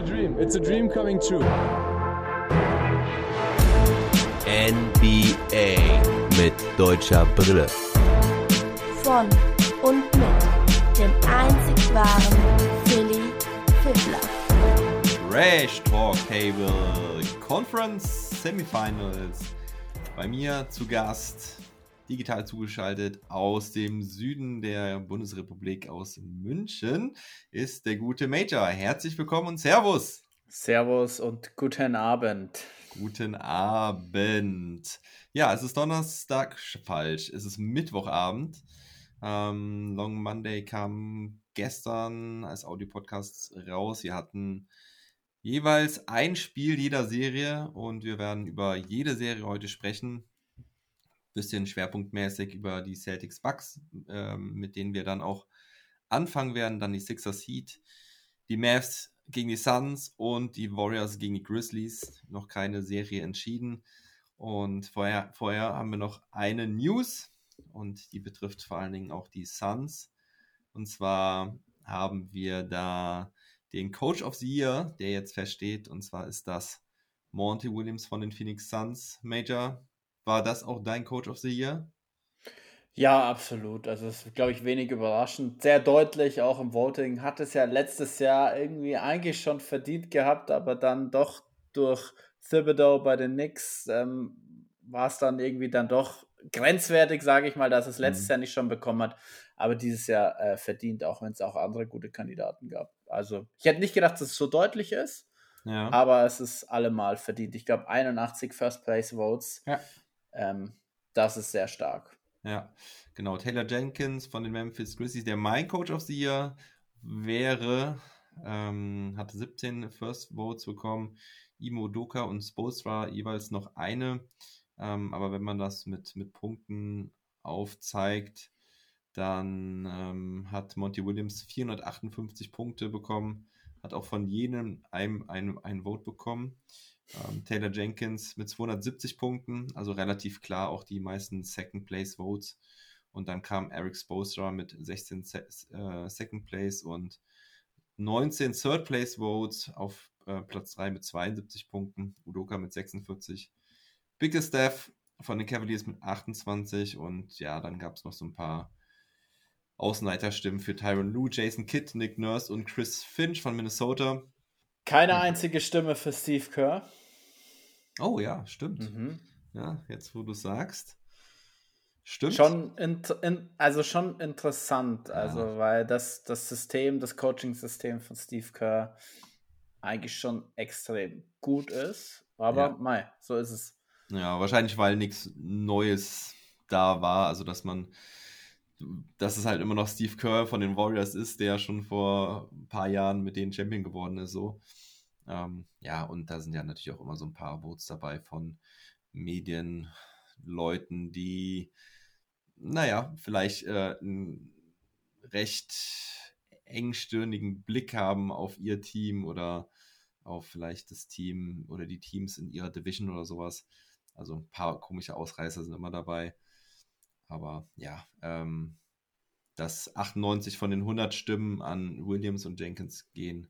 a dream. It's a dream coming true. NBA mit deutscher Brille. Von und mit dem einzig wahren Philly Fiddler. Trash Talk Table Conference Semifinals. Bei mir zu Gast, digital zugeschaltet aus dem Süden der Bundesrepublik aus München, ist der gute Major. Herzlich willkommen und Servus. Servus und guten Abend. Guten Abend. Ja, es ist Donnerstag, falsch. Es ist Mittwochabend. Ähm, Long Monday kam gestern als Audiopodcast raus. Wir hatten jeweils ein Spiel jeder Serie und wir werden über jede Serie heute sprechen. Bisschen schwerpunktmäßig über die Celtics Bucks, ähm, mit denen wir dann auch anfangen werden. Dann die Sixers Heat, die Mavs gegen die Suns und die Warriors gegen die Grizzlies. Noch keine Serie entschieden. Und vorher, vorher haben wir noch eine News und die betrifft vor allen Dingen auch die Suns. Und zwar haben wir da den Coach of the Year, der jetzt feststeht. Und zwar ist das Monty Williams von den Phoenix Suns. Major, war das auch dein Coach of the Year? Ja, absolut. Also es ist, glaube ich, wenig überraschend. Sehr deutlich, auch im Voting. Hat es ja letztes Jahr irgendwie eigentlich schon verdient gehabt, aber dann doch durch Thibodeau bei den Knicks ähm, war es dann irgendwie dann doch grenzwertig, sage ich mal, dass es letztes mhm. Jahr nicht schon bekommen hat, aber dieses Jahr äh, verdient, auch wenn es auch andere gute Kandidaten gab. Also ich hätte nicht gedacht, dass es so deutlich ist, ja. aber es ist allemal verdient. Ich glaube 81 First Place Votes. Ja. Ähm, das ist sehr stark. Ja, genau. Taylor Jenkins von den Memphis Grizzlies, der mein Coach of the Year wäre, ähm, hatte 17 First Votes bekommen. Imo Doka und Spolstra jeweils noch eine. Ähm, aber wenn man das mit, mit Punkten aufzeigt, dann ähm, hat Monty Williams 458 Punkte bekommen, hat auch von jedem ein, ein, ein Vote bekommen. Ähm, Taylor Jenkins mit 270 Punkten, also relativ klar auch die meisten Second Place Votes. Und dann kam Eric Spoelstra mit 16 Se äh, Second Place und 19 Third Place Votes auf äh, Platz 3 mit 72 Punkten. Udoka mit 46. Biggest Staff von den Cavaliers mit 28 und ja, dann gab es noch so ein paar Außenleiterstimmen für Tyron Lue, Jason Kidd, Nick Nurse und Chris Finch von Minnesota. Keine einzige Stimme für Steve Kerr. Oh ja, stimmt. Mhm. Ja, jetzt wo du sagst. Stimmt. Schon in, in, also schon interessant, ja. also weil das, das System, das Coaching-System von Steve Kerr eigentlich schon extrem gut ist. Aber ja. mei, so ist es. Ja, wahrscheinlich, weil nichts Neues da war. Also, dass man, dass es halt immer noch Steve Kerr von den Warriors ist, der schon vor ein paar Jahren mit denen Champion geworden ist, so. Ähm, ja, und da sind ja natürlich auch immer so ein paar Votes dabei von Medienleuten, die, naja, vielleicht äh, einen recht engstirnigen Blick haben auf ihr Team oder auf vielleicht das Team oder die Teams in ihrer Division oder sowas. Also ein paar komische Ausreißer sind immer dabei. Aber ja, ähm, dass 98 von den 100 Stimmen an Williams und Jenkins gehen,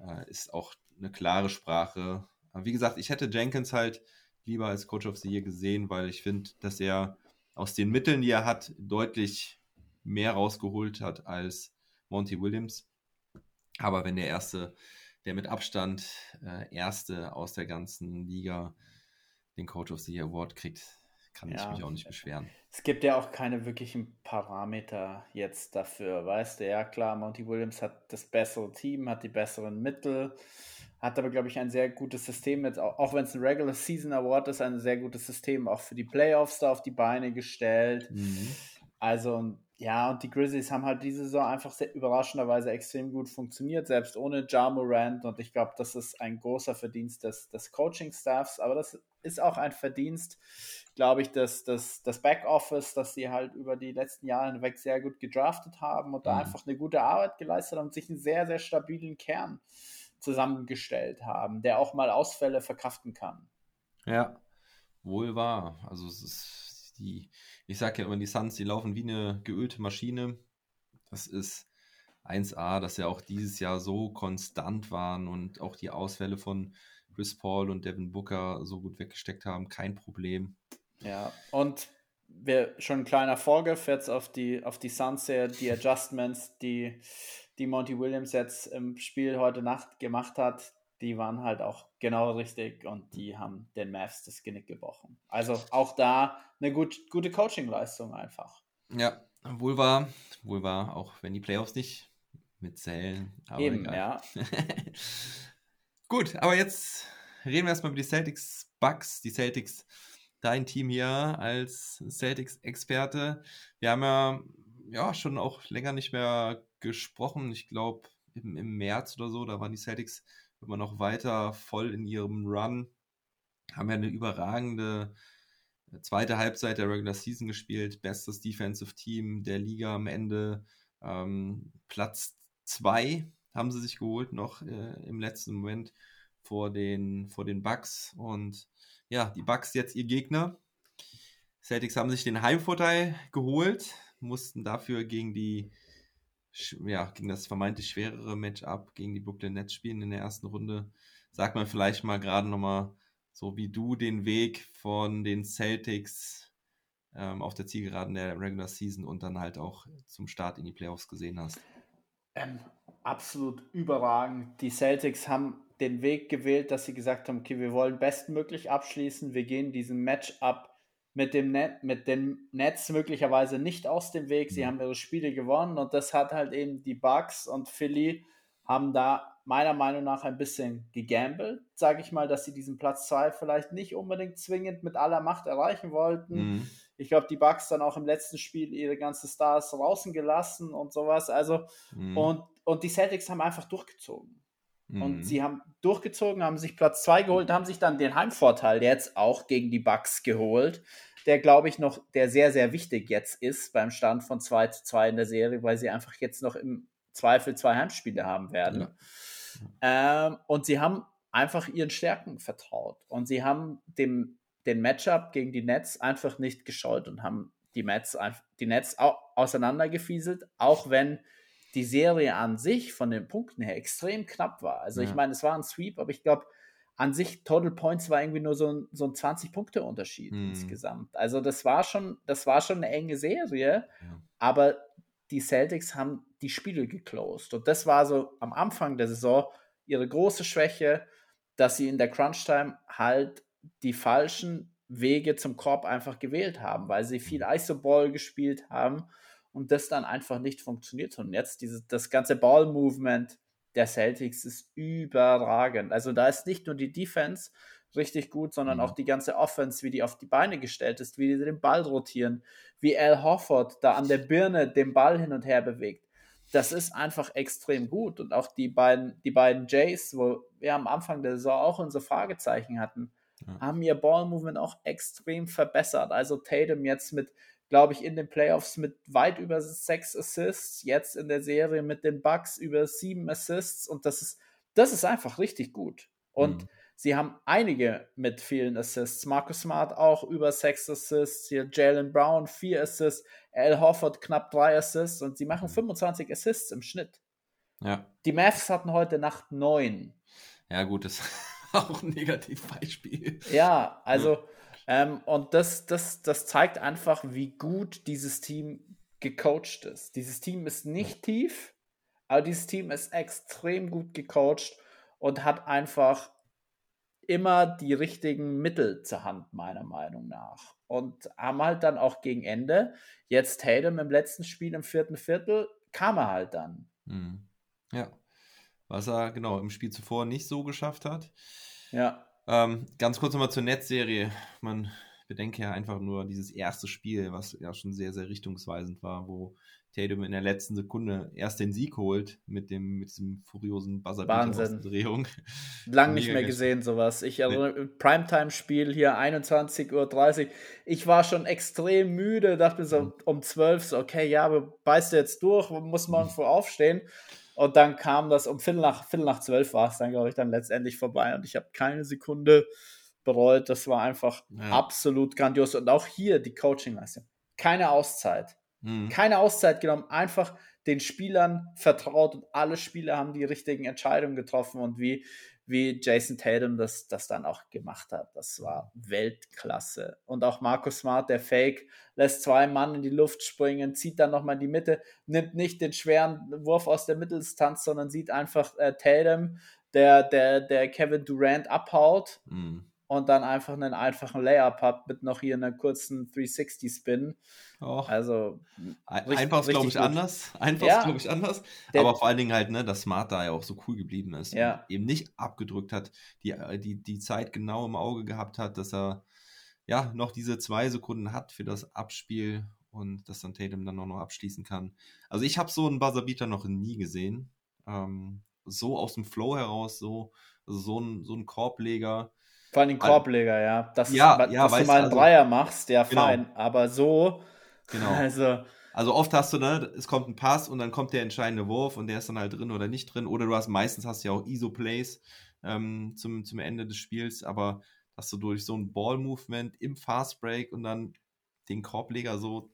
äh, ist auch eine klare Sprache. Aber wie gesagt, ich hätte Jenkins halt lieber als Coach of the Year gesehen, weil ich finde, dass er aus den Mitteln, die er hat, deutlich mehr rausgeholt hat als Monty Williams. Aber wenn der erste, der mit Abstand äh, erste aus der ganzen Liga den Coach of the Year Award kriegt, kann ja. ich mich auch nicht beschweren. Es gibt ja auch keine wirklichen Parameter jetzt dafür, weißt du? Ja, klar, Monty Williams hat das bessere Team, hat die besseren Mittel, hat aber, glaube ich, ein sehr gutes System, jetzt auch, auch wenn es ein Regular Season Award ist, ein sehr gutes System auch für die Playoffs da auf die Beine gestellt. Mhm. Also, ja, und die Grizzlies haben halt diese Saison einfach sehr überraschenderweise extrem gut funktioniert, selbst ohne Ja Morant. Und ich glaube, das ist ein großer Verdienst des, des Coaching-Staffs. Aber das ist auch ein Verdienst, glaube ich, des, des, des Backoffice, dass sie halt über die letzten Jahre hinweg sehr gut gedraftet haben und mhm. da einfach eine gute Arbeit geleistet haben und sich einen sehr, sehr stabilen Kern zusammengestellt haben, der auch mal Ausfälle verkraften kann. Ja, wohl wahr. Also es ist die, ich sage ja immer, die Suns, die laufen wie eine geölte Maschine. Das ist 1A, dass sie auch dieses Jahr so konstant waren und auch die Ausfälle von Chris Paul und Devin Booker so gut weggesteckt haben, kein Problem. Ja, und wir, schon ein kleiner Vorgriff jetzt auf die, auf die Suns hier, die Adjustments, die, die Monty Williams jetzt im Spiel heute Nacht gemacht hat, die waren halt auch genau richtig und die haben den Mavs das Genick gebrochen. Also auch da eine gut, gute Coaching-Leistung einfach. Ja, wohl war, wohl war, auch wenn die Playoffs nicht mitzählen. Aber Eben, egal. ja. Gut, aber jetzt reden wir erstmal über die Celtics Bucks. Die Celtics, dein Team hier als Celtics-Experte. Wir haben ja, ja schon auch länger nicht mehr gesprochen. Ich glaube, im, im März oder so, da waren die Celtics immer noch weiter voll in ihrem Run. Haben ja eine überragende zweite Halbzeit der Regular Season gespielt. Bestes Defensive Team der Liga am Ende. Ähm, Platz 2 haben sie sich geholt, noch äh, im letzten Moment vor den, vor den Bucks. Und ja, die Bucks jetzt ihr Gegner. Celtics haben sich den Heimvorteil geholt, mussten dafür gegen die ja, gegen das vermeintlich schwerere Matchup gegen die Brooklyn Nets spielen in der ersten Runde. Sag mal vielleicht mal gerade nochmal, so wie du den Weg von den Celtics ähm, auf der Zielgeraden der Regular Season und dann halt auch zum Start in die Playoffs gesehen hast. Ähm, absolut überragend. Die Celtics haben den Weg gewählt, dass sie gesagt haben, okay, wir wollen bestmöglich abschließen, wir gehen diesen Matchup mit dem Net, mit dem Netz möglicherweise nicht aus dem Weg. Sie haben ihre Spiele gewonnen und das hat halt eben die Bucks und Philly haben da meiner Meinung nach ein bisschen gegambelt, sage ich mal, dass sie diesen Platz 2 vielleicht nicht unbedingt zwingend mit aller Macht erreichen wollten. Mhm. Ich glaube, die Bucks dann auch im letzten Spiel ihre ganzen Stars draußen gelassen und sowas. Also, mhm. und, und die Celtics haben einfach durchgezogen. Mhm. Und sie haben durchgezogen, haben sich Platz 2 geholt, haben sich dann den Heimvorteil jetzt auch gegen die Bucks geholt, der glaube ich noch, der sehr, sehr wichtig jetzt ist beim Stand von 2 zu 2 in der Serie, weil sie einfach jetzt noch im Zweifel zwei Heimspiele haben werden. Ja. Ähm, und sie haben einfach ihren Stärken vertraut. Und sie haben dem, den Matchup gegen die Nets einfach nicht gescheut und haben die Nets, die Nets auseinandergefieselt, auch wenn die Serie an sich von den Punkten her extrem knapp war. Also ja. ich meine, es war ein Sweep, aber ich glaube, an sich Total Points war irgendwie nur so ein, so ein 20-Punkte-Unterschied mhm. insgesamt. Also das war schon, das war schon eine enge Serie, ja. aber die Celtics haben die Spiele geclosed. Und das war so am Anfang der Saison ihre große Schwäche, dass sie in der Crunch-Time halt die falschen Wege zum Korb einfach gewählt haben, weil sie viel mhm. Isoball gespielt haben und das dann einfach nicht funktioniert. Und jetzt dieses, das ganze Ball-Movement, der Celtics ist überragend. Also da ist nicht nur die Defense richtig gut, sondern mhm. auch die ganze Offense, wie die auf die Beine gestellt ist, wie die den Ball rotieren, wie Al Hofford da an der Birne den Ball hin und her bewegt. Das ist einfach extrem gut. Und auch die beiden, die beiden Jays, wo wir am Anfang der Saison auch unsere Fragezeichen hatten, ja. haben ihr Ball-Movement auch extrem verbessert. Also Tatum jetzt mit glaube ich, in den Playoffs mit weit über sechs Assists, jetzt in der Serie mit den Bucks über sieben Assists und das ist, das ist einfach richtig gut. Und mhm. sie haben einige mit vielen Assists. Marcus Smart auch über sechs Assists, hier Jalen Brown vier Assists, Al Hofford knapp drei Assists und sie machen 25 mhm. Assists im Schnitt. Ja. Die Mavs hatten heute Nacht neun. Ja, gut, das ist auch ein Negativbeispiel. Ja, also. Ähm, und das, das, das zeigt einfach, wie gut dieses Team gecoacht ist. Dieses Team ist nicht tief, aber dieses Team ist extrem gut gecoacht und hat einfach immer die richtigen Mittel zur Hand, meiner Meinung nach. Und haben halt dann auch gegen Ende, jetzt Tatum im letzten Spiel im vierten Viertel, kam er halt dann. Mhm. Ja. Was er genau im Spiel zuvor nicht so geschafft hat. Ja. Ähm, ganz kurz nochmal zur Netzserie. Man bedenke ja einfach nur dieses erste Spiel, was ja schon sehr, sehr richtungsweisend war, wo Tatum in der letzten Sekunde erst den Sieg holt mit dem mit diesem furiosen Buzzer-Drehung. Lang nicht mehr gesehen sowas. Ich erinnere, Primetime-Spiel hier 21.30 Uhr. Ich war schon extrem müde, dachte mir so mhm. um 12 so, okay, ja, wir beißt jetzt durch, muss morgen früh aufstehen. Und dann kam das um Viertel nach, Viertel nach zwölf war es dann, glaube ich, dann letztendlich vorbei. Und ich habe keine Sekunde bereut. Das war einfach ja. absolut grandios. Und auch hier die Coaching-Leistung. Keine Auszeit. Mhm. Keine Auszeit genommen, einfach den Spielern vertraut und alle Spieler haben die richtigen Entscheidungen getroffen und wie, wie Jason Tatum das, das dann auch gemacht hat. Das war Weltklasse. Und auch Markus Smart, der Fake, lässt zwei Mann in die Luft springen, zieht dann nochmal in die Mitte, nimmt nicht den schweren Wurf aus der Mitteldistanz, sondern sieht einfach äh, Tatum, der, der, der Kevin Durant abhaut. Mhm und dann einfach einen einfachen Layup hat mit noch hier einer kurzen 360-Spin. Oh. Also einfach ist, glaube ich, gut. anders. Einfach ja. ist, glaube ich, anders. Der, Aber vor allen Dingen halt, ne, dass Smart da ja auch so cool geblieben ist. Ja. eben nicht abgedrückt hat, die, die, die Zeit genau im Auge gehabt hat, dass er ja noch diese zwei Sekunden hat für das Abspiel und dass dann Tatum dann auch noch abschließen kann. Also ich habe so einen Buzzerbeater noch nie gesehen. Ähm, so aus dem Flow heraus, so, also so ein, so ein Korbleger vor allem den Korbleger, ja. Das ja, ist, ja, dass du mal einen also, Dreier machst, ja, genau. fein. Aber so, genau. also. Also oft hast du, ne, es kommt ein Pass und dann kommt der entscheidende Wurf und der ist dann halt drin oder nicht drin. Oder du hast meistens hast du ja auch ISO-Plays ähm, zum, zum Ende des Spiels, aber dass du durch so ein Ball-Movement im Fast Break und dann den Korbleger so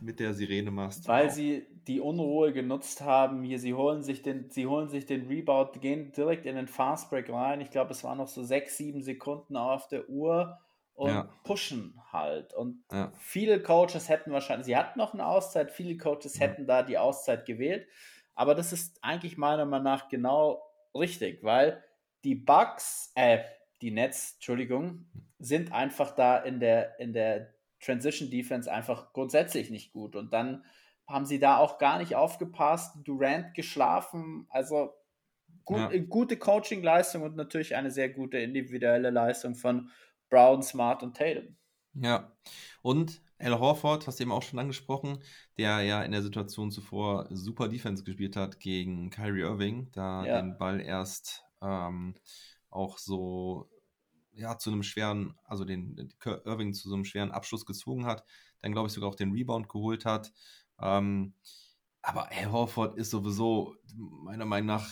mit der Sirene machst. Weil wow. sie die Unruhe genutzt haben. Hier, sie holen sich den, sie holen sich den Rebound, gehen direkt in den Fastbreak rein. Ich glaube, es waren noch so sechs, sieben Sekunden auf der Uhr und ja. pushen halt. Und ja. viele Coaches hätten wahrscheinlich, sie hatten noch eine Auszeit, viele Coaches ja. hätten da die Auszeit gewählt. Aber das ist eigentlich meiner Meinung nach genau richtig, weil die Bugs, äh, die Nets, Entschuldigung, sind einfach da in der, in der Transition Defense einfach grundsätzlich nicht gut. Und dann haben sie da auch gar nicht aufgepasst. Durant geschlafen. Also gut, ja. gute Coaching-Leistung und natürlich eine sehr gute individuelle Leistung von Brown, Smart und Tatum. Ja, und Al Horford, hast du eben auch schon angesprochen, der ja in der Situation zuvor super Defense gespielt hat gegen Kyrie Irving, da ja. den Ball erst ähm, auch so ja, zu einem schweren, also den Irving zu so einem schweren Abschluss gezwungen hat, dann glaube ich sogar auch den Rebound geholt hat. Ähm, aber Al Horford ist sowieso meiner Meinung nach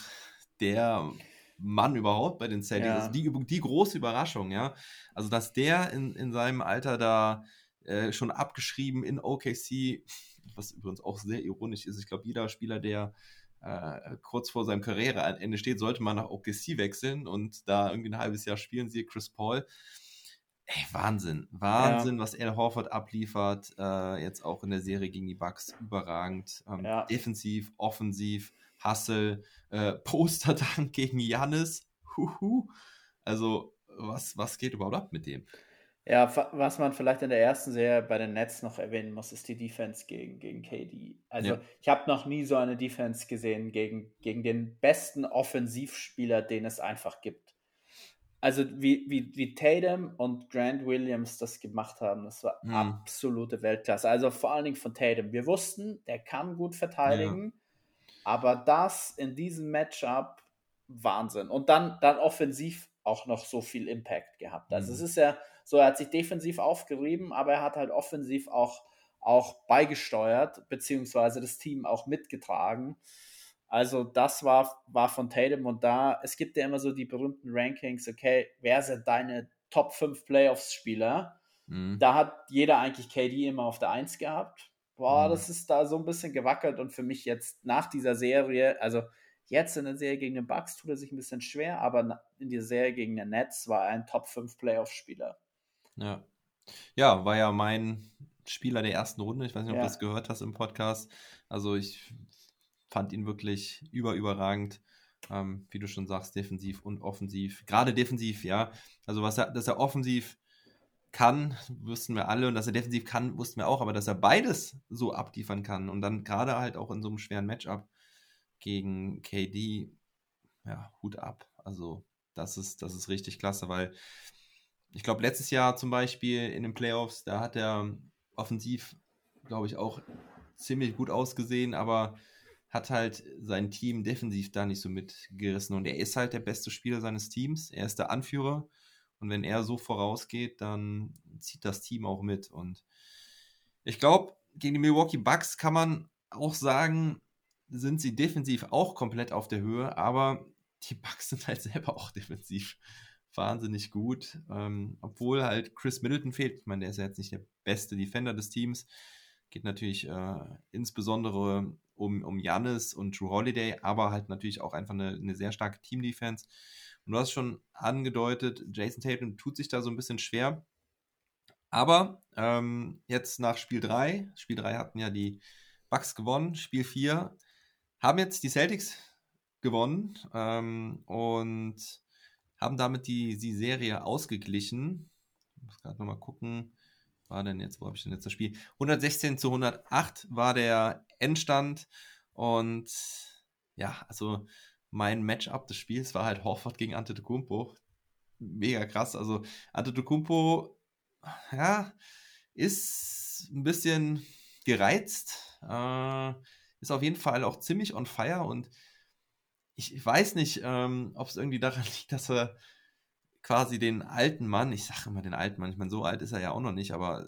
der Mann überhaupt bei den Celtics. Ja. Also die, die große Überraschung, ja. Also, dass der in, in seinem Alter da äh, schon abgeschrieben in OKC, was übrigens auch sehr ironisch ist. Ich glaube, jeder Spieler, der äh, kurz vor seinem Karriereende steht, sollte man nach OKC wechseln und da irgendwie ein halbes Jahr spielen sie Chris Paul. Ey, Wahnsinn. Wahnsinn, ja. was Al Horford abliefert. Äh, jetzt auch in der Serie gegen die Bucks. Überragend. Ähm, ja. Defensiv, offensiv, Hustle, äh, Posterdank gegen Jannis. Huhu. Also, was, was geht überhaupt ab mit dem? Ja, was man vielleicht in der ersten Serie bei den Nets noch erwähnen muss, ist die Defense gegen, gegen KD. Also ja. ich habe noch nie so eine Defense gesehen gegen, gegen den besten Offensivspieler, den es einfach gibt. Also wie, wie, wie Tatum und Grant Williams das gemacht haben, das war mhm. absolute Weltklasse. Also vor allen Dingen von Tatum. Wir wussten, der kann gut verteidigen, ja. aber das in diesem Matchup, Wahnsinn. Und dann, dann offensiv auch noch so viel Impact gehabt. Also mhm. es ist ja so, er hat sich defensiv aufgerieben, aber er hat halt offensiv auch, auch beigesteuert, beziehungsweise das Team auch mitgetragen. Also das war, war von Tatum und da, es gibt ja immer so die berühmten Rankings, okay, wer sind deine Top 5 Playoffs-Spieler? Mhm. Da hat jeder eigentlich KD immer auf der 1 gehabt. Boah, mhm. das ist da so ein bisschen gewackelt und für mich jetzt nach dieser Serie, also Jetzt in der Serie gegen den Bucks tut er sich ein bisschen schwer, aber in der Serie gegen den Nets war er ein Top 5 Playoff-Spieler. Ja. Ja, war ja mein Spieler der ersten Runde. Ich weiß nicht, ob ja. du das gehört hast im Podcast. Also ich fand ihn wirklich über überragend. Ähm, wie du schon sagst, defensiv und offensiv. Gerade defensiv, ja. Also was er, dass er offensiv kann, wussten wir alle und dass er defensiv kann, wussten wir auch, aber dass er beides so abliefern kann und dann gerade halt auch in so einem schweren Matchup gegen KD, ja, Hut ab. Also, das ist, das ist richtig klasse, weil ich glaube, letztes Jahr zum Beispiel in den Playoffs, da hat er offensiv, glaube ich, auch ziemlich gut ausgesehen, aber hat halt sein Team defensiv da nicht so mitgerissen. Und er ist halt der beste Spieler seines Teams. Er ist der Anführer. Und wenn er so vorausgeht, dann zieht das Team auch mit. Und ich glaube, gegen die Milwaukee Bucks kann man auch sagen, sind sie defensiv auch komplett auf der Höhe, aber die Bucks sind halt selber auch defensiv wahnsinnig gut. Ähm, obwohl halt Chris Middleton fehlt. Ich meine, der ist ja jetzt nicht der beste Defender des Teams. Geht natürlich äh, insbesondere um, um und Drew Holiday, aber halt natürlich auch einfach eine, eine sehr starke Team-Defense. Und du hast schon angedeutet, Jason Tatum tut sich da so ein bisschen schwer. Aber ähm, jetzt nach Spiel 3, Spiel 3 hatten ja die Bucks gewonnen, Spiel 4 haben jetzt die Celtics gewonnen ähm, und haben damit die, die Serie ausgeglichen. Ich muss gerade nochmal gucken, war denn jetzt, wo habe ich denn jetzt das Spiel? 116 zu 108 war der Endstand und ja, also mein Matchup des Spiels war halt Horford gegen Antetokounmpo. Mega krass. Also Antetokounmpo, ja, ist ein bisschen gereizt. Äh, ist auf jeden Fall auch ziemlich on fire und ich, weiß nicht, ähm, ob es irgendwie daran liegt, dass er quasi den alten Mann, ich sage immer den alten Mann, ich meine, so alt ist er ja auch noch nicht, aber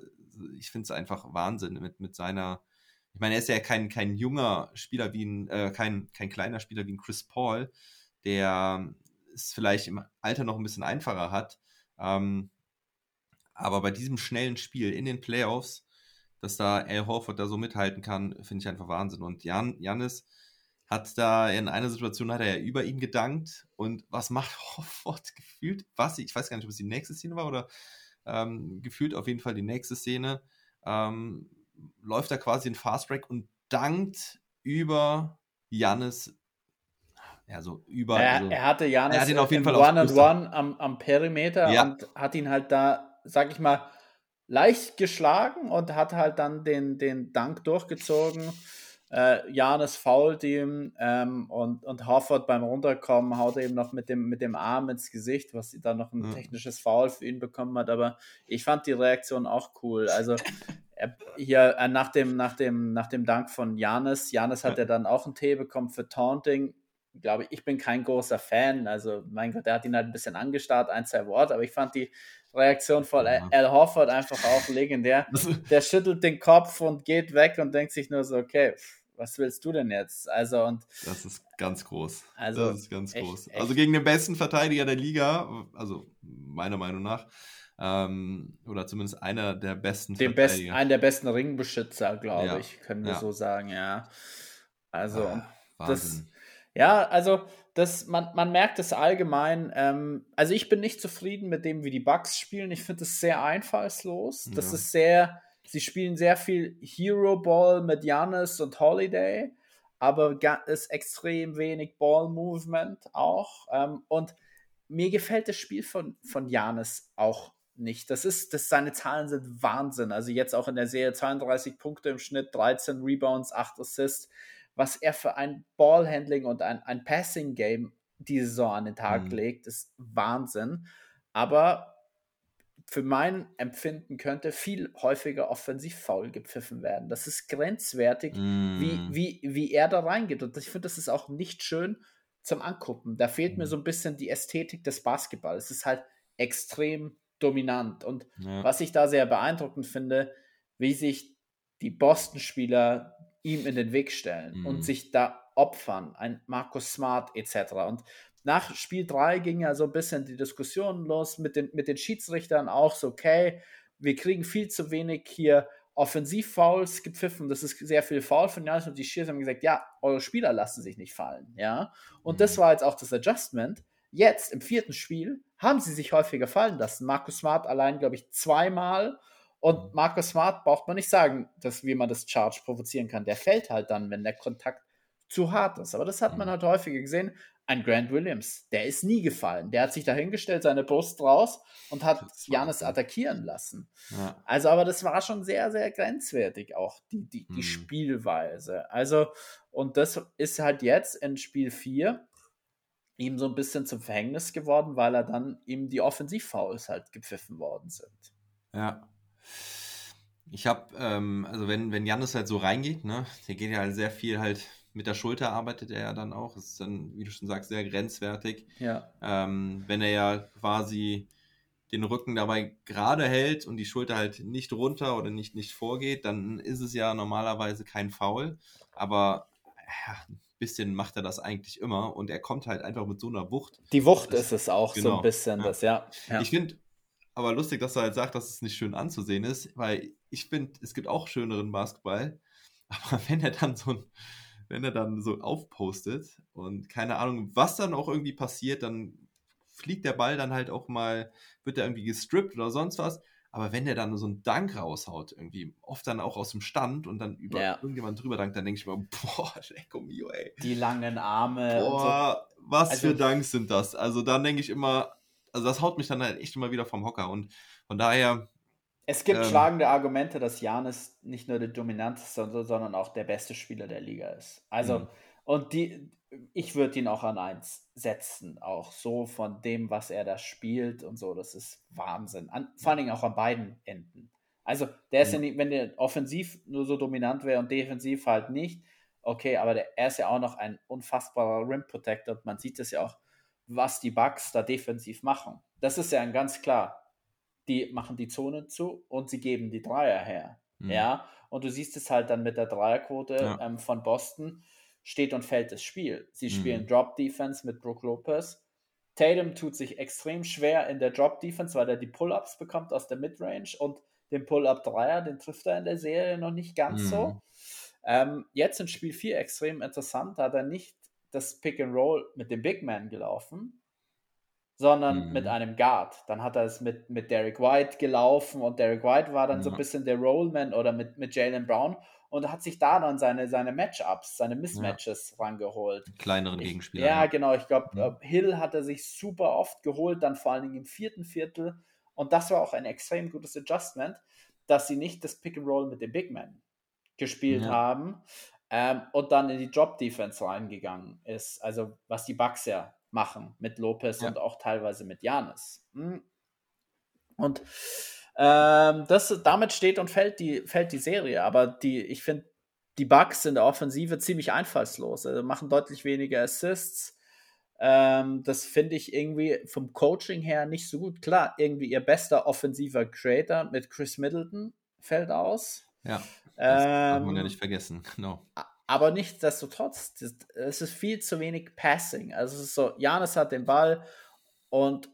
ich finde es einfach Wahnsinn mit, mit seiner, ich meine, er ist ja kein, kein junger Spieler wie ein, äh, kein, kein kleiner Spieler wie ein Chris Paul, der es vielleicht im Alter noch ein bisschen einfacher hat. Ähm, aber bei diesem schnellen Spiel in den Playoffs, dass da Al Horford da so mithalten kann, finde ich einfach Wahnsinn. Und Jan, Janis hat da in einer Situation hat er ja über ihn gedankt und was macht Horford gefühlt? Was? Ich weiß gar nicht, ob es die nächste Szene war oder ähm, gefühlt auf jeden Fall die nächste Szene. Ähm, läuft da quasi in Fast Break und dankt über Jannis. Ja, so über. Er, also, er hatte Janis er hat ihn auf jeden Fall One and. One am, am Perimeter Ja. und hat ihn halt da, sag ich mal, leicht geschlagen und hat halt dann den, den Dank durchgezogen. Äh, Janis fault ihm ähm, und, und Horford beim Runterkommen haut er ihm noch mit dem, mit dem Arm ins Gesicht, was dann noch ein Ja. technisches Foul für ihn bekommen hat. Aber ich fand die Reaktion auch cool. Also er, hier äh, nach, dem, nach, dem, nach dem Dank von Janis, Janis hat Ja. dann auch einen Tee bekommen für Taunting. Glaube ich, ich bin kein großer Fan. Also, mein Gott, der hat ihn halt ein bisschen angestarrt, ein, zwei Worte, aber ich fand die Reaktion von Ja. Al Horford einfach auch legendär. Der schüttelt den Kopf und geht weg und denkt sich nur so, okay, was willst du denn jetzt? Also, und das ist ganz groß. Also, das ist ganz echt, groß. echt. Also gegen den besten Verteidiger der Liga, also meiner Meinung nach, ähm, oder zumindest einer der besten den besten, einen der besten Ringbeschützer, glaube Ja. ich, können wir Ja. so sagen, ja. Also, Ah, das, ja, also das, man, man merkt es allgemein. Ähm, also ich bin nicht zufrieden mit dem, wie die Bugs spielen. Ich finde es sehr einfallslos. Das Ja. ist sehr, sie spielen sehr viel Hero Ball mit Giannis und Holiday, aber ist extrem wenig Ball Movement auch. Ähm, und mir gefällt das Spiel von, von Giannis auch nicht. Das ist, das, seine Zahlen sind Wahnsinn. Also jetzt auch in der Serie 32 Punkte im Schnitt, 13 Rebounds, 8 Assists was er für ein Ballhandling und ein, ein Passing-Game die Saison an den Tag Mhm. legt, ist Wahnsinn. Aber für mein Empfinden könnte viel häufiger Offensiv-Foul gepfiffen werden. Das ist grenzwertig, wie, Mm. wie, wie er da reingeht. Und ich finde, das ist auch nicht schön zum Angucken. Da fehlt mir Mhm. so ein bisschen die Ästhetik des Basketballs. Es ist halt extrem dominant. Und Ja. was ich da sehr beeindruckend finde, wie sich die Boston-Spieler ihm in den Weg stellen Mhm. und sich da opfern, ein Markus Smart etc. Und nach Spiel 3 ging ja so ein bisschen die Diskussion los mit den, mit den Schiedsrichtern auch so, okay, wir kriegen viel zu wenig hier Offensivfouls gepfiffen, das ist sehr viel Foul von Janis und die Schiedsrichter haben gesagt, ja, eure Spieler lassen sich nicht fallen, ja. Und das Mhm. war jetzt auch das Adjustment. Jetzt im vierten Spiel haben sie sich häufiger fallen lassen. Markus Smart allein, glaube ich, zweimal. Und Mhm. Markus Smart braucht man nicht sagen, dass, wie man das Charge provozieren kann. Der fällt halt dann, wenn der Kontakt zu hart ist. Aber das hat man halt häufiger gesehen. Ein Grant Williams, der ist nie gefallen. Der hat sich dahingestellt, seine Brust raus und hat Janis attackieren lassen. Ja. Also, aber das war schon sehr, sehr grenzwertig auch, die, die, die Mhm. Spielweise. Also, und das ist halt jetzt in Spiel 4 ihm so ein bisschen zum Verhängnis geworden, weil er dann ihm die Offensivfouls halt gepfiffen worden sind. Ja. Ich habe, ähm, also wenn, wenn Jannis halt so reingeht, ne, der geht ja halt sehr viel halt mit der Schulter arbeitet er ja dann auch. Das ist dann, wie du schon sagst, sehr grenzwertig. Ja. Ähm, wenn er ja quasi den Rücken dabei gerade hält und die Schulter halt nicht runter oder nicht, nicht vorgeht, dann ist es ja normalerweise kein Foul. Aber ja, bisschen macht er das eigentlich immer und er kommt halt einfach mit so einer Wucht. Die Wucht Das- ist es auch so genau, ein bisschen, ja. das, ja. ja. Ich finde, aber lustig, dass er halt sagt, dass es nicht schön anzusehen ist, weil ich finde, es gibt auch schöneren Basketball. Aber wenn er dann so ein, wenn er dann so aufpostet und keine Ahnung, was dann auch irgendwie passiert, dann fliegt der Ball dann halt auch mal, wird er irgendwie gestrippt oder sonst was. Aber wenn der dann so einen Dank raushaut, irgendwie, oft dann auch aus dem Stand und dann über Ja. irgendjemand drüber dankt, dann denke ich mir, boah, Lecco mio, ey. Die langen Arme. und so. Boah, was Also- für Danks sind das? Also dann denke ich immer, also das haut mich dann halt echt immer wieder vom Hocker und von daher, Es gibt Ähm, schlagende Argumente, dass Janis nicht nur der dominanteste, sondern auch der beste Spieler der Liga ist. Also, Mhm. Und die, ich würde ihn auch an eins setzen, auch so von dem, was er da spielt und so. Das ist Wahnsinn. An, vor allen Dingen auch an beiden Enden. Also, der ist ja Mhm. nicht, wenn der offensiv nur so dominant wäre und defensiv halt nicht, okay, aber der, er ist ja auch noch ein unfassbarer Rim Protector und man sieht es ja auch, was die Bucks da defensiv machen. Das ist ja ein ganz klar die machen die Zone zu und sie geben die Dreier her. Mhm. Ja, und du siehst es halt dann mit der Dreierquote Ja. ähm, von Boston, steht und fällt das Spiel. Sie Mhm. spielen Drop Defense mit Brook Lopez. Tatum tut sich extrem schwer in der Drop Defense, weil er die Pull-ups bekommt aus der Midrange und den Pull-up Dreier, den trifft er in der Serie noch nicht ganz Mhm. so. Ähm, jetzt in Spiel 4 extrem interessant, da hat er nicht das Pick and Roll mit dem Big Man gelaufen, sondern Mhm. mit einem Guard. Dann hat er es mit, mit Derek White gelaufen und Derek White war dann so ein Ja. bisschen der Rollman oder mit, mit Jalen Brown und hat sich da dann seine, seine Matchups, seine Mismatches rangeholt. kleineren Ich, Gegenspieler. ja, genau. Ich glaube, Mhm. Hill hat er sich super oft geholt, dann vor allen Dingen im vierten Viertel. Und das war auch ein extrem gutes Adjustment, dass sie nicht das Pick and Roll mit dem Big Man gespielt Ja. haben ähm, und dann in die Drop Defense reingegangen ist. Also was die Bucks ja machen mit Lopez Ja. und auch teilweise mit Janis. Mhm. Und ähm, das, damit steht und fällt die, fällt die Serie. Aber die, ich finde, die Bucks in der Offensive ziemlich einfallslos. Also machen deutlich weniger Assists. Ähm, das finde ich irgendwie vom Coaching her nicht so gut. Klar, irgendwie ihr bester offensiver Creator mit Chris Middleton fällt aus. Ja, das darf man ja Ähm, nicht vergessen. Genau. Aber nichtsdestotrotz, es ist viel zu wenig Passing. Also es ist so, Janis hat den Ball und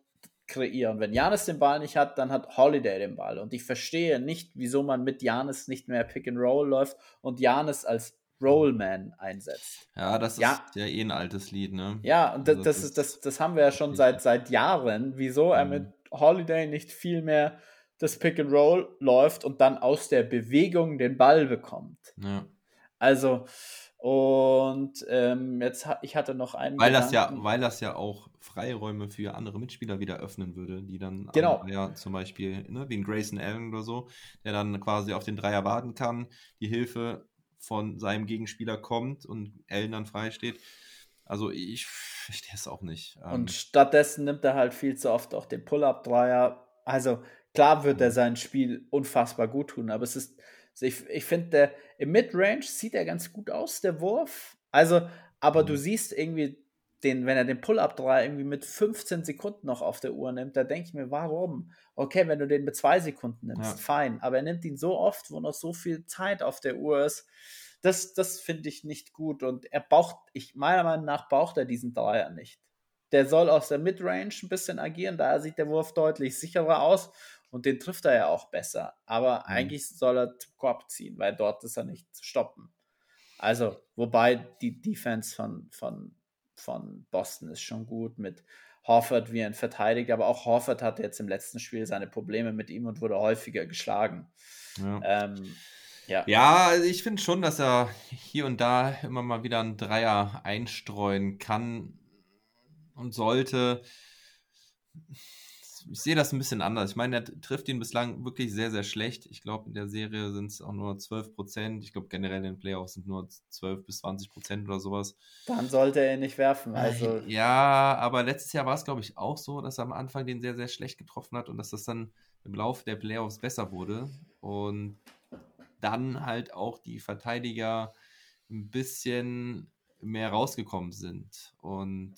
kreieren. Wenn Janis den Ball nicht hat, dann hat Holiday den Ball. Und ich verstehe nicht, wieso man mit Janis nicht mehr Pick and Roll läuft und Janis als Rollman einsetzt. Ja, das ist Ja. ja, eh ein altes Lied, ne? Ja, und das, Also das, das ist, das, das haben wir ja schon seit, seit Jahren, wieso er Mhm. mit Holiday nicht viel mehr das Pick and Roll läuft und dann aus der Bewegung den Ball bekommt. Ja. Also, und ähm, jetzt ha ich hatte noch einen. Weil das ja, weil das ja auch Freiräume für andere Mitspieler wieder öffnen würde, die dann am Genau. Dreier zum Beispiel, ne, wie ein Grayson Allen oder so, der dann quasi auf den Dreier warten kann, die Hilfe von seinem Gegenspieler kommt und Allen dann frei steht. Also ich verstehe es auch nicht. Ähm, Und stattdessen nimmt er halt viel zu oft auch den Pull-Up-Dreier. Also, klar wird Mhm. er sein Spiel unfassbar gut tun, aber es ist, also ich, ich finde, im Midrange sieht er ganz gut aus, der Wurf. Also, aber Mhm. du siehst irgendwie, den, wenn er den Pull-Up-Dreier irgendwie mit 15 Sekunden noch auf der Uhr nimmt, da denke ich mir, warum? Okay, wenn du den mit zwei Sekunden nimmst, Ja. fein. Aber er nimmt ihn so oft, wo noch so viel Zeit auf der Uhr ist. Das, das finde ich nicht gut. Und er braucht, ich, meiner Meinung nach braucht er diesen Dreier nicht. Der soll aus der Midrange ein bisschen agieren, daher sieht der Wurf deutlich sicherer aus und den trifft er ja auch besser. Aber eigentlich soll er zum Korb ziehen, weil dort ist er nicht zu stoppen. Also, wobei die Defense von, von, von Boston ist schon gut mit Horford, wie er ihn verteidigt, aber auch Horford hatte jetzt im letzten Spiel seine Probleme mit ihm und wurde häufiger geschlagen. ja. Ähm, ja. Ja, ich finde schon, dass er hier und da immer mal wieder einen Dreier einstreuen kann und sollte. Ich sehe das ein bisschen anders. Ich meine, er trifft ihn bislang wirklich sehr, sehr schlecht. Ich glaube, in der Serie sind es auch nur 12 Prozent. Ich glaube, generell in den Playoffs sind nur 12 bis 20 Prozent oder sowas. Dann sollte er ihn nicht werfen. Also, ja, aber letztes Jahr war es, glaube ich, auch so, dass er am Anfang den sehr, sehr schlecht getroffen hat und dass das dann im Laufe der Playoffs besser wurde. Und dann halt auch die Verteidiger ein bisschen mehr rausgekommen sind. Und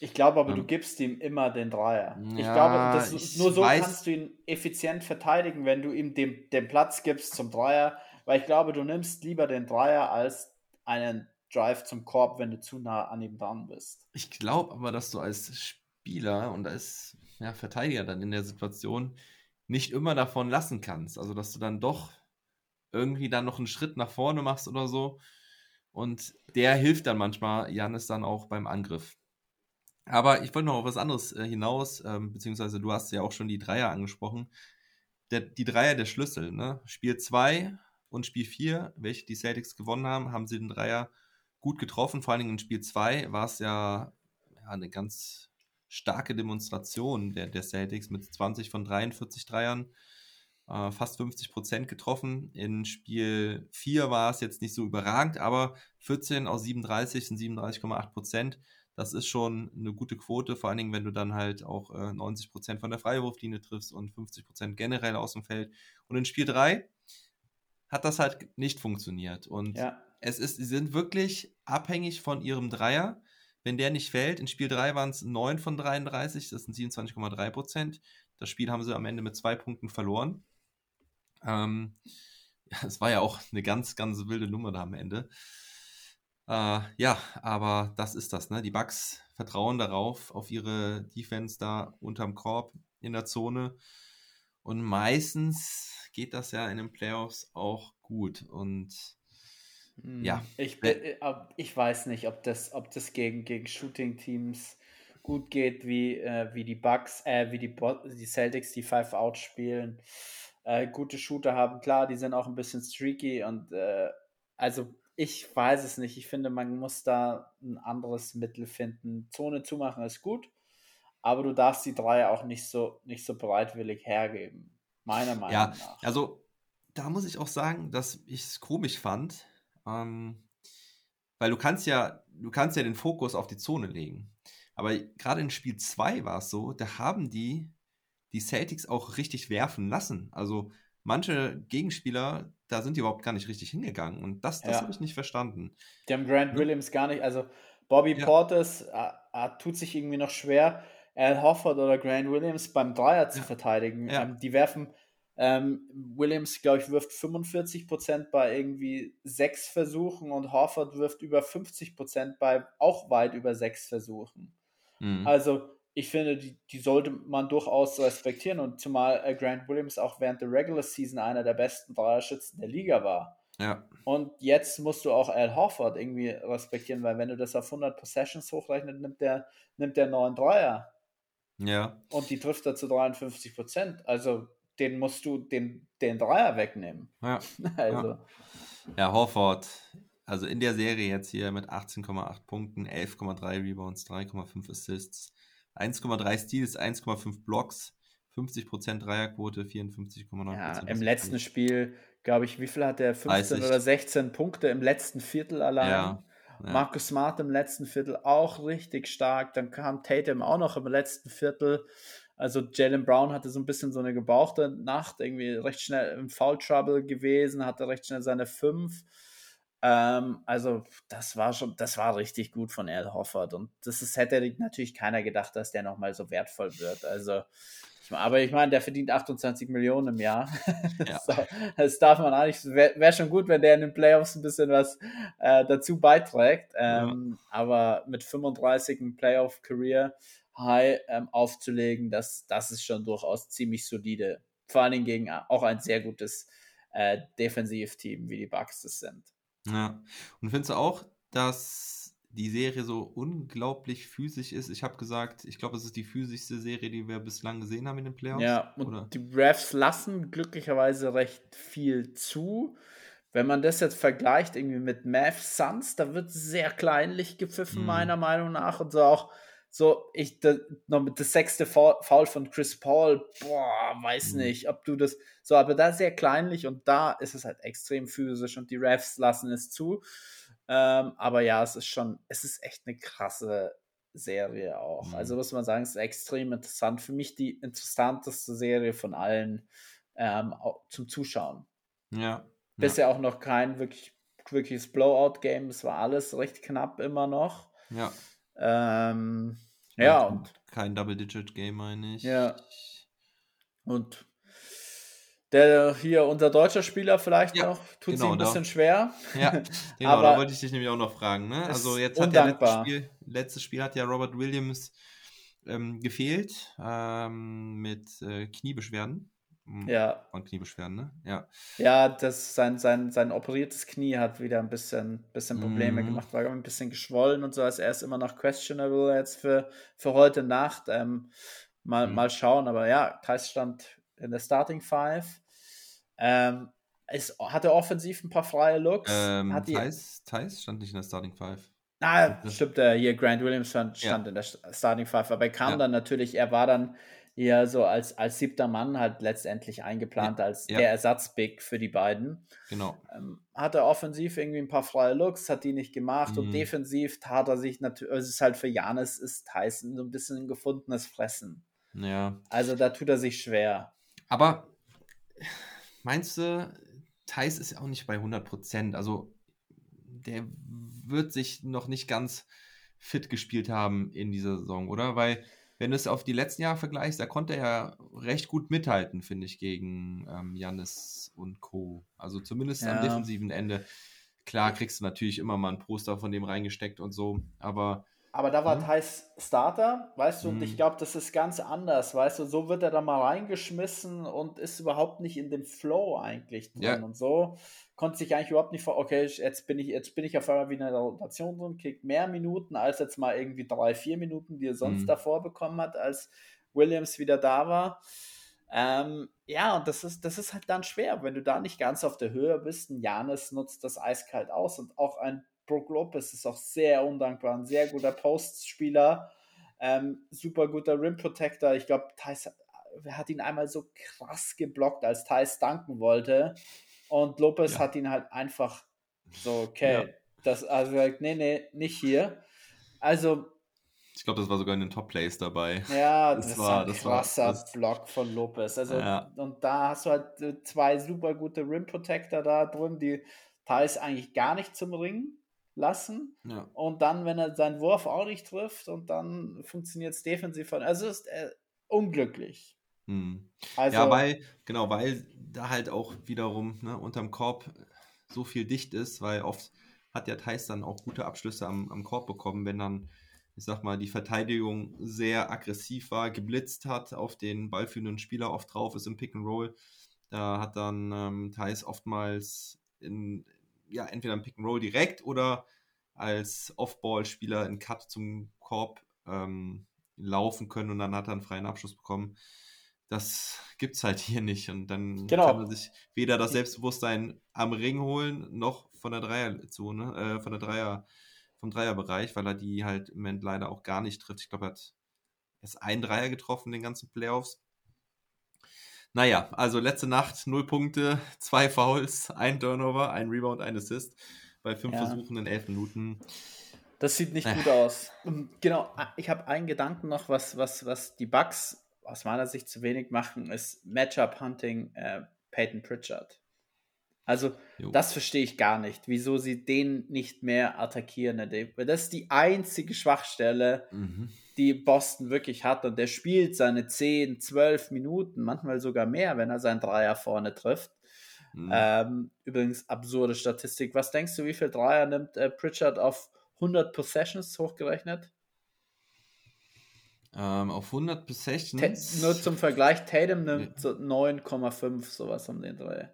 Ich glaube aber, du Ähm, gibst ihm immer den Dreier. ich ja, glaube, das, ich nur so weiß- kannst du ihn effizient verteidigen, wenn du ihm den, den Platz gibst zum Dreier. Weil ich glaube, du nimmst lieber den Dreier als einen Drive zum Korb, wenn du zu nah an ihm dran bist. ich glaube aber, dass du als Spieler und als ja, Verteidiger dann in der Situation nicht immer davon lassen kannst. Also, dass du dann doch irgendwie dann noch einen Schritt nach vorne machst oder so. Und der hilft dann manchmal Janis dann auch beim Angriff. Aber ich wollte noch auf was anderes äh, hinaus, ähm, beziehungsweise du hast ja auch schon die Dreier angesprochen. Der, die Dreier der Schlüssel, ne? Spiel 2 und Spiel 4, welche die Celtics gewonnen haben, haben sie den Dreier gut getroffen. Vor allen Dingen in Spiel 2 war es ja, ja eine ganz starke Demonstration der, der Celtics mit 20 von 43 Dreiern, äh, fast 50 Prozent getroffen. In Spiel 4 war es jetzt nicht so überragend, aber 14 aus 37 sind 37,8 Prozent. Das ist schon eine gute Quote, vor allen Dingen, wenn du dann halt auch äh, 90 Prozent von der Freiwurflinie triffst und 50 Prozent generell aus dem Feld. Und in Spiel 3 hat das halt nicht funktioniert. Und ja. es ist, sie sind wirklich abhängig von ihrem Dreier. Wenn der nicht fällt, in Spiel 3 waren es 9 von 33, das sind 27,3 Prozent. Das Spiel haben sie am Ende mit zwei Punkten verloren. Ähm, es war ja auch eine ganz, ganz wilde Nummer da am Ende. Äh, ja, aber das ist das, ne? Die Bugs vertrauen darauf, auf ihre Defense da unterm Korb in der Zone. Und meistens geht das ja in den Playoffs auch gut. Und ja. Hm, ich, äh, ich weiß nicht, ob das, ob das gegen, gegen Shooting-Teams gut geht, wie, äh, wie die Bucks, äh, wie die, die Celtics, die Five Out spielen. Äh, gute Shooter haben, klar, die sind auch ein bisschen streaky und äh, also ich weiß es nicht. Ich finde, man muss da ein anderes Mittel finden. Zone zumachen ist gut, aber du darfst die drei auch nicht so, nicht so bereitwillig hergeben. Meiner Meinung ja, nach. Also, da muss ich auch sagen, dass ich es komisch fand, ähm, weil du kannst ja, du kannst ja den Fokus auf die Zone legen. Aber gerade in Spiel 2 war es so, da haben die die Celtics auch richtig werfen lassen. Also manche Gegenspieler, da sind die überhaupt gar nicht richtig hingegangen. Und das, das ja. habe ich nicht verstanden. Die haben Grant Williams gar nicht, also Bobby ja. Portis äh, äh, tut sich irgendwie noch schwer, Al Hofford oder Grant Williams beim Dreier zu ja. verteidigen. Ähm, die werfen ähm, Williams, glaube ich, wirft 45% bei irgendwie sechs Versuchen und Horford wirft über 50% bei auch weit über sechs Versuchen. Mhm. Also ich finde, die, die sollte man durchaus respektieren und zumal äh, Grant Williams auch während der Regular Season einer der besten Dreierschützen der Liga war. Ja. Und jetzt musst du auch Al Horford irgendwie respektieren, weil wenn du das auf 100 Possessions hochrechnet, nimmt der, nimmt der neuen Dreier. Ja. Und die trifft er zu 53 Prozent. Also den musst du den, den Dreier wegnehmen. Ja. also. Ja. ja, Horford, also in der Serie jetzt hier mit 18,8 Punkten, 11,3 Rebounds, 3,5 Assists, 1,3 Steals, 1,5 Blocks, 50% Dreierquote, 54,9%. Ja, im letzten Spiel, glaube ich, wie viel hat er? 15 30. oder 16 Punkte im letzten Viertel allein. Ja. Ja. Marcus Smart im letzten Viertel auch richtig stark. Dann kam Tatum auch noch im letzten Viertel. Also Jalen Brown hatte so ein bisschen so eine gebauchte Nacht, irgendwie recht schnell im Foul Trouble gewesen, hatte recht schnell seine fünf. Ähm, also das war schon, das war richtig gut von Al Hoffert und das ist, hätte natürlich keiner gedacht, dass der nochmal so wertvoll wird. Also aber ich meine, der verdient 28 Millionen im Jahr. Ja. so, das darf man eigentlich. Wäre wär schon gut, wenn der in den Playoffs ein bisschen was äh, dazu beiträgt. Ähm, ja. Aber mit 35 ein Playoff-Career High ähm, aufzulegen, das, das ist schon durchaus ziemlich solide. Vor allen Dingen gegen auch ein sehr gutes äh, Defensivteam, wie die Bucks es sind. Ja. Und findest du auch, dass die Serie so unglaublich physisch ist? Ich habe gesagt, ich glaube, es ist die physischste Serie, die wir bislang gesehen haben in den Playoffs. Ja, und oder? die Refs lassen glücklicherweise recht viel zu. Wenn man das jetzt vergleicht irgendwie mit Math Suns, da wird sehr kleinlich gepfiffen, mhm. meiner Meinung nach. Und so auch so, ich, das, noch mit das sechste Foul von Chris Paul, boah, weiß mhm. nicht, ob du das, so, aber da sehr kleinlich und da ist es halt extrem physisch und die Refs lassen es zu. Ähm, aber ja, es ist schon, es ist echt eine krasse Serie auch. Mhm. Also muss man sagen, es ist extrem interessant. Für mich die interessanteste Serie von allen ähm, zum Zuschauen. Ja. Bisher ja. auch noch kein wirklich, wirkliches Blowout-Game. Es war alles recht knapp immer noch. Ja. Ähm, ja, und kein Double-Digit-Game, meine ich. Ja. Und der hier, unser deutscher Spieler vielleicht ja, noch, tut genau, sich ein da. bisschen schwer. Ja, genau, aber da wollte ich dich nämlich auch noch fragen. Ne? Also jetzt hat ja letztes Spiel, letztes Spiel hat ja Robert Williams ähm, gefehlt ähm, mit äh, Kniebeschwerden. Hm, Ja. Und Kniebeschwerden, ne? Ja. Ja, das, sein, sein, sein operiertes Knie hat wieder ein bisschen, bisschen Probleme Mhm. gemacht, war ein bisschen geschwollen und so. Also er ist immer noch questionable jetzt für, für heute Nacht. Ähm, mal, Mhm. mal schauen, aber ja, Thais stand in der Starting Five. Ähm, es hatte offensiv ein paar freie Looks. Ähm, hat die, Thais, Thais stand nicht in der Starting Five. Ah, stimmt, äh, hier Grant Williams stand, Ja. stand in der St- Starting Five, aber er kam Ja. dann natürlich, er war dann hier so als, als siebter Mann halt letztendlich eingeplant als Ja. der Ersatzbig für die beiden. Genau. Ähm, hat er offensiv irgendwie ein paar freie Looks, hat die nicht gemacht und Mhm. defensiv tat er sich natürlich, es ist halt für Janis ist Tyson so ein bisschen ein gefundenes Fressen. Ja. Also da tut er sich schwer. Aber meinst du, Thais ist ja auch nicht bei 100%. Also der wird sich noch nicht ganz fit gespielt haben in dieser Saison, oder? Weil, wenn du es auf die letzten Jahre vergleichst, da konnte er ja recht gut mithalten, finde ich, gegen ähm, Jannis und Co. Also zumindest am Ja. defensiven Ende. Klar kriegst du natürlich immer mal ein Poster von dem reingesteckt und so, aber Aber da war Mhm. Thais Starter, weißt du, und Mhm. ich glaube, das ist ganz anders, weißt du, so wird er da mal reingeschmissen und ist überhaupt nicht in dem Flow eigentlich drin Ja. und so. Konnte sich eigentlich überhaupt nicht vor, okay, jetzt bin ich, jetzt bin ich auf einmal wieder in der Rotation drin, kriegt mehr Minuten als jetzt mal irgendwie drei, vier Minuten, die er sonst Mhm. davor bekommen hat, als Williams wieder da war. Ähm, ja, und das ist, das ist halt dann schwer, wenn du da nicht ganz auf der Höhe bist. Ein Janis nutzt das eiskalt aus und auch ein Brook Lopez ist auch sehr undankbar, ein sehr guter Postspieler, ähm, super guter Rim Protector. Ich glaube, Thais hat, ihn einmal so krass geblockt, als Thais danken wollte. Und Lopez Ja. hat ihn halt einfach so, okay, Ja. das, also nee, nee, nicht hier. Also, ich glaube, das war sogar in den Top-Plays dabei. ja, Das das, war- ein das war- krasser das- Block von Lopez. Also, Ja. und da hast du halt äh, zwei super gute Rim Protector da drin, die Thais eigentlich gar nicht zum Ring lassen. Ja. Und dann, wenn er seinen Wurf auch nicht trifft und dann funktioniert es defensiv von. Also ist äh, unglücklich. Hm. Also, ja, weil, genau, weil da halt auch wiederum ne, unterm Korb so viel dicht ist, weil oft hat der Thais dann auch gute Abschlüsse am, am Korb bekommen, wenn dann, ich sag mal, die Verteidigung sehr aggressiv war, geblitzt hat, auf den ballführenden Spieler oft drauf ist im Pick and Roll. Da hat dann ähm, Thais oftmals in, ja, entweder im Pick and Roll direkt oder als Off-Ball-Spieler in Cut zum Korb ähm, laufen können und dann hat er einen freien Abschluss bekommen. Das gibt's halt hier nicht. Und dann Genau. kann man sich weder das Selbstbewusstsein am Ring holen, noch von der Dreierzone, äh, von der Dreier, vom Dreierbereich, weil er die halt im Moment leider auch gar nicht trifft. Ich glaube, er hat erst einen Dreier getroffen in den ganzen Playoffs. Naja, also letzte Nacht null Punkte, zwei Fouls, ein Turnover, ein Rebound, ein Assist bei fünf Ja. Versuchen in elf Minuten. das sieht nicht Äh. gut aus. Genau, ich habe einen Gedanken noch, was, was, was die Bugs aus meiner Sicht zu wenig machen, ist Matchup-Hunting äh, Peyton Pritchard. Also, Jo. das verstehe ich gar nicht, wieso sie den nicht mehr attackieren. Das ist die einzige Schwachstelle, Mhm. Die Boston wirklich hat. Und der spielt seine 10, 12 Minuten, manchmal sogar mehr, wenn er seinen Dreier vorne trifft. Mhm. Ähm, übrigens absurde Statistik. Was denkst du, wie viel Dreier nimmt äh, Pritchard auf 100 Possessions hochgerechnet? Ähm, auf 100 Ta Possessions. nur zum Vergleich, Tatum nimmt so 9,5, sowas um den Dreh.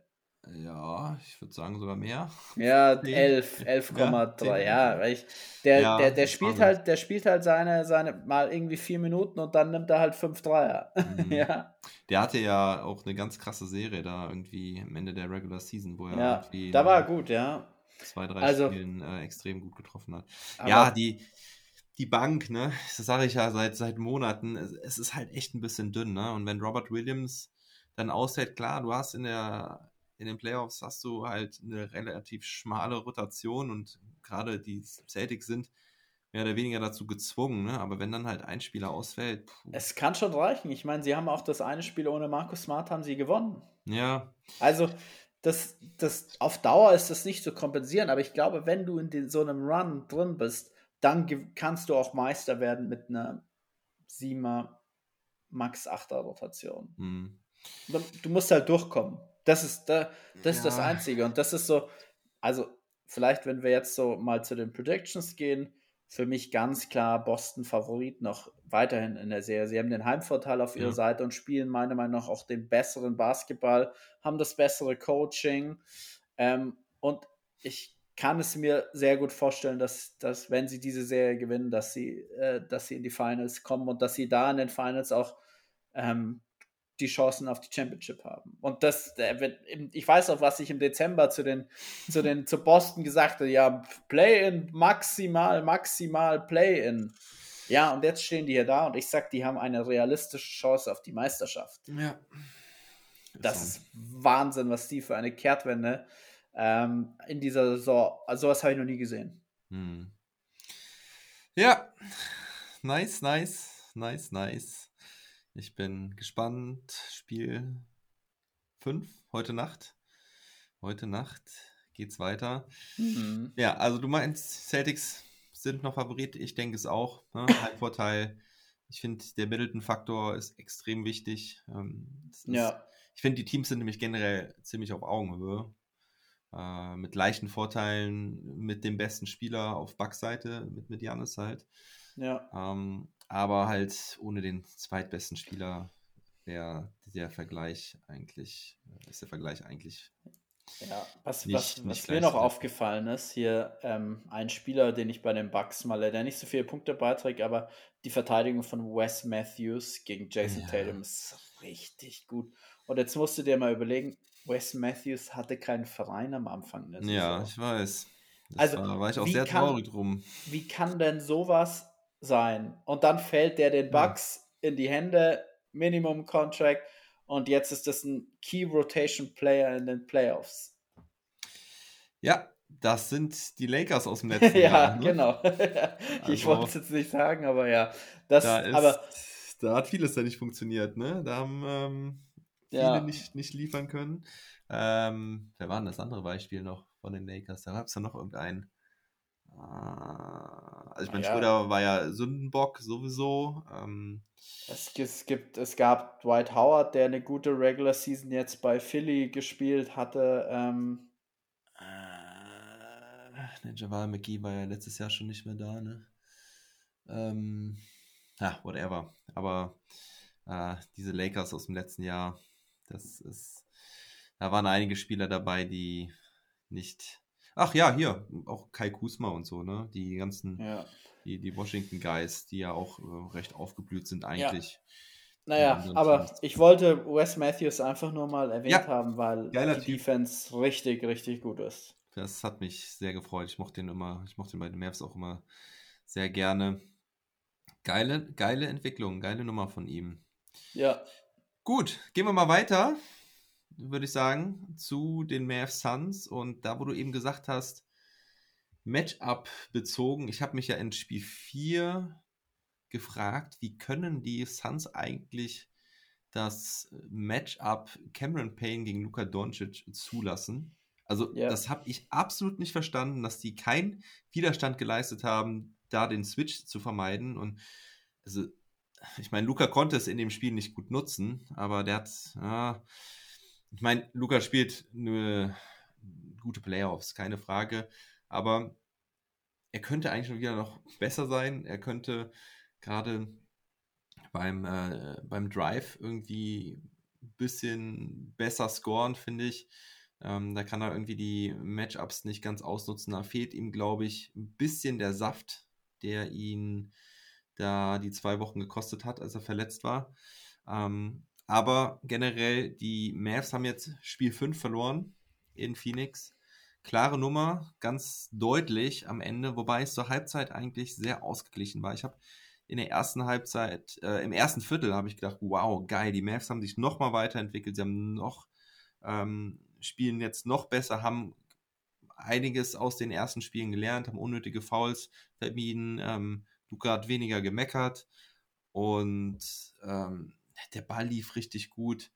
Ja, ich würde sagen sogar mehr. Ja, Zehn. 11, 11,3. Ja, Ja, weil ich, der, Ja, der, der spielt halt, der spielt halt seine, seine mal irgendwie vier Minuten und dann nimmt er halt fünf Dreier. Mhm. ja. Der hatte ja auch eine ganz krasse Serie da irgendwie am Ende der Regular Season, wo er Ja, irgendwie da war er gut, ja. zwei, drei Also- Spielen äh, extrem gut getroffen hat. Ja, die, die Bank, ne, das sage ich ja seit, seit Monaten, es, es ist halt echt ein bisschen dünn, ne? Und wenn Robert Williams dann ausfällt, klar, du hast in der in den Playoffs hast du halt eine relativ schmale Rotation und gerade die Celtics sind mehr oder weniger dazu gezwungen, ne? Aber wenn dann halt ein Spieler ausfällt, puh, es kann schon reichen. Ich meine, sie haben auch das eine Spiel ohne Markus Smart haben sie gewonnen. ja, Also, das, das, auf Dauer ist das nicht zu kompensieren, aber ich glaube, wenn du in den, so einem Run drin bist, dann kannst du auch Meister werden mit einer 7er, Max 8er Rotation. hm. Du musst halt durchkommen. Das ist, da, das, ist das Ja. Einzige. Und das ist so, also vielleicht, wenn wir jetzt so mal zu den Predictions gehen, für mich ganz klar Boston Favorit noch weiterhin in der Serie. Sie haben den Heimvorteil auf ihrer Ja. Seite und spielen meiner Meinung nach auch den besseren Basketball, haben das bessere Coaching. Ähm, und ich kann es mir sehr gut vorstellen, dass, dass wenn sie diese Serie gewinnen, dass sie, äh, dass sie in die Finals kommen und dass sie da in den Finals auch ähm, die Chancen auf die Championship haben. Und das, ich weiß auch, was ich im Dezember zu den, zu den, zu Boston gesagt habe, ja, Play-in, maximal, maximal Play-in. Ja, und jetzt stehen die hier da und ich sag, die haben eine realistische Chance auf die Meisterschaft. Ja. Das ist Wahnsinn, was die für eine Kehrtwende ähm, in dieser Saison, also sowas habe ich noch nie gesehen. Hm. Ja, nice, nice, nice, nice. Ich bin gespannt. Spiel 5 heute Nacht. Heute Nacht geht's weiter. Mhm. Ja, also du meinst, Celtics sind noch Favorit. Ich denke es auch. Ne? Heimvorteil. Ich finde, der Middleton-Faktor ist extrem wichtig. Ähm, ist, Ja, Ich finde, die Teams sind nämlich generell ziemlich auf Augenhöhe. Äh, mit leichten Vorteilen, mit dem besten Spieler auf Backseite, mit, mit Janis halt. ja, Ähm, aber halt ohne den zweitbesten Spieler wäre der Vergleich eigentlich, ist der Vergleich eigentlich. ja. Was, Nicht- was, nicht was mir noch aufgefallen ist, hier ähm, ein Spieler, den ich bei den Bucks mal, der nicht so viele Punkte beiträgt, aber die Verteidigung von Wes Matthews gegen Jason Ja. Tatum ist richtig gut. Und jetzt musst du dir mal überlegen, Wes Matthews hatte keinen Verein am Anfang Ja, ich weiß. Das Also, war, war ich auch sehr kann- traurig drum. wie kann denn sowas sein? Und dann fällt der den Ja. Bucks in die Hände, Minimum Contract, und jetzt ist das ein Key Rotation Player in den Playoffs. Ja, das sind die Lakers aus dem letzten ja, Jahr. ne? genau. ich Also- wollte es jetzt nicht sagen, aber ja. Das, Da, ist, aber da hat vieles ja nicht funktioniert, ne? Da haben ähm, viele Ja. nicht, nicht liefern können. Ähm, wer war denn das andere Beispiel noch von den Lakers? Da gab es ja noch irgendeinen. Äh, also ich meine, Ja. Schröder war ja Sündenbock sowieso. Ähm, es, es, gibt, es gab Dwight Howard, der eine gute Regular Season jetzt bei Philly gespielt hatte. Ähm, äh, ne, Javal McGee war ja letztes Jahr schon nicht mehr da, ne? Ähm, ja, whatever. Aber äh, diese Lakers aus dem letzten Jahr, das ist, da waren einige Spieler dabei, die nicht. Ach ja, hier, auch Kai Kusma und so, ne? Die ganzen, ja. die, die Washington Guys, die ja auch äh, recht aufgeblüht sind eigentlich. Naja, anderen aber ich wollte Wes Matthews einfach nur mal erwähnt Ja, haben, weil die Typ. Defense richtig, richtig gut ist. Das hat mich sehr gefreut. Ich mochte den immer, ich mochte den bei den Mavs auch immer sehr gerne. Geile, geile Entwicklung, geile Nummer von ihm. Ja, Gut, gehen wir mal weiter, würde ich sagen, zu den Mavs Suns. Und da, wo du eben gesagt hast, Matchup bezogen, ich habe mich ja in Spiel 4 gefragt, wie können die Suns eigentlich das Matchup Cameron Payne gegen Luka Doncic zulassen? Also, Ja. das habe ich absolut nicht verstanden, dass die keinen Widerstand geleistet haben, da den Switch zu vermeiden. Und also, ich meine, Luca konnte es in dem Spiel nicht gut nutzen, aber der hat, ja, ich meine, Luca spielt nur gute Playoffs, keine Frage, aber er könnte eigentlich schon wieder noch besser sein. Er könnte gerade beim, äh, beim Drive irgendwie ein bisschen besser scoren, finde ich. Ähm, da kann er irgendwie die Matchups nicht ganz ausnutzen. Da fehlt ihm, glaube ich, ein bisschen der Saft, der ihn da die zwei Wochen gekostet hat, als er verletzt war. Ähm, aber generell, die Mavs haben jetzt Spiel 5 verloren in Phoenix. Klare Nummer, ganz deutlich am Ende, wobei es zur Halbzeit eigentlich sehr ausgeglichen war. Ich habe in der ersten Halbzeit, äh, im ersten Viertel habe ich gedacht, wow, geil, die Mavs haben sich noch mal weiterentwickelt, sie haben noch, ähm, spielen jetzt noch besser, haben einiges aus den ersten Spielen gelernt, haben unnötige Fouls vermieden, ähm, Luca hat weniger gemeckert und ähm, der Ball lief richtig gut.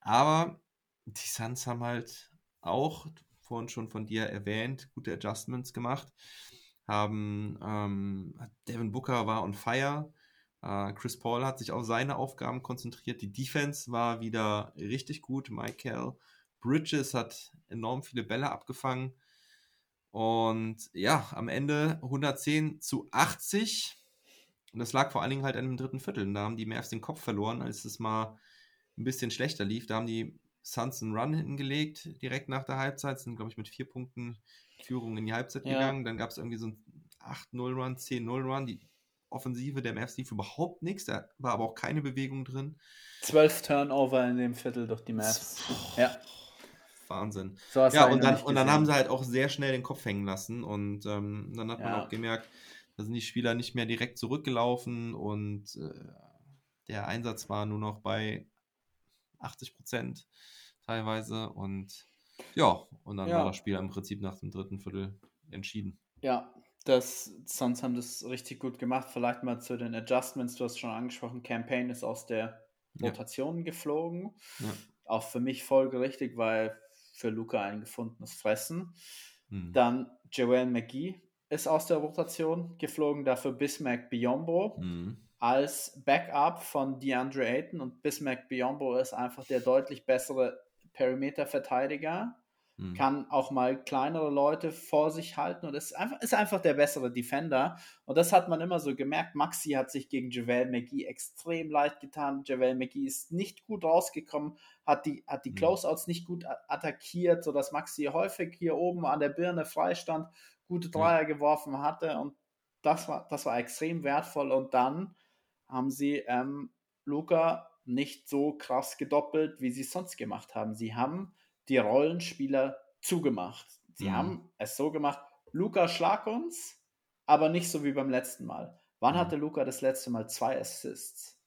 Aber die Suns haben halt auch, vorhin schon von dir erwähnt, gute Adjustments gemacht. Haben ähm, Devin Booker war on fire. Äh, Chris Paul hat sich auf seine Aufgaben konzentriert. Die Defense war wieder richtig gut. Michael Bridges hat enorm viele Bälle abgefangen. Und ja, am Ende 110 zu 80. Und das lag vor allen Dingen halt an dem dritten Viertel. Und da haben die Mavs den Kopf verloren, als es mal ein bisschen schlechter lief. Da haben die Suns einen Run hinten gelegt, direkt nach der Halbzeit. Sind, glaube ich, mit vier Punkten Führung in die Halbzeit Ja. gegangen. Dann gab es irgendwie so einen 8-0-Run, 10-0-Run. Die Offensive der Mavs lief überhaupt nichts. Da war aber auch keine Bewegung drin. Zwölf Turnover in dem Viertel durch die Mavs. Ja, Wahnsinn. sowas Ja, und dann, und dann haben sie halt auch sehr schnell den Kopf hängen lassen. Und ähm, dann hat man Ja. auch gemerkt, da sind die Spieler nicht mehr direkt zurückgelaufen und äh, der Einsatz war nur noch bei 80 Prozent teilweise. Und ja, und dann Ja. war das Spiel im Prinzip nach dem dritten Viertel entschieden. Ja, das, Suns haben das richtig gut gemacht. Vielleicht mal zu den Adjustments. Du hast schon angesprochen, Campaign ist aus der Ja. Rotation geflogen. Ja. Auch für mich folgerichtig, weil für Luca ein gefundenes Fressen. Hm. Dann Joel McGee ist aus der Rotation geflogen, dafür Bismack Biombo Hm. als Backup von DeAndre Ayton und Bismack Biombo ist einfach der deutlich bessere Perimeter-Verteidiger Hm. kann auch mal kleinere Leute vor sich halten und ist einfach, ist einfach der bessere Defender. Und das hat man immer so gemerkt. Maxi hat sich gegen Javel McGee extrem leicht getan. Javel McGee ist nicht gut rausgekommen, hat die, hat die Mhm. Closeouts nicht gut attackiert, sodass Maxi häufig hier oben an der Birne freistand, gute Dreier geworfen hatte und das war, das war extrem wertvoll. Und dann haben sie ähm, Luca nicht so krass gedoppelt, wie sie es sonst gemacht haben. Sie haben die Rollenspieler zugemacht. Sie Mhm. haben es so gemacht, Luca schlag uns, aber nicht so wie beim letzten Mal. Wann Mhm. hatte Luca das letzte Mal zwei Assists?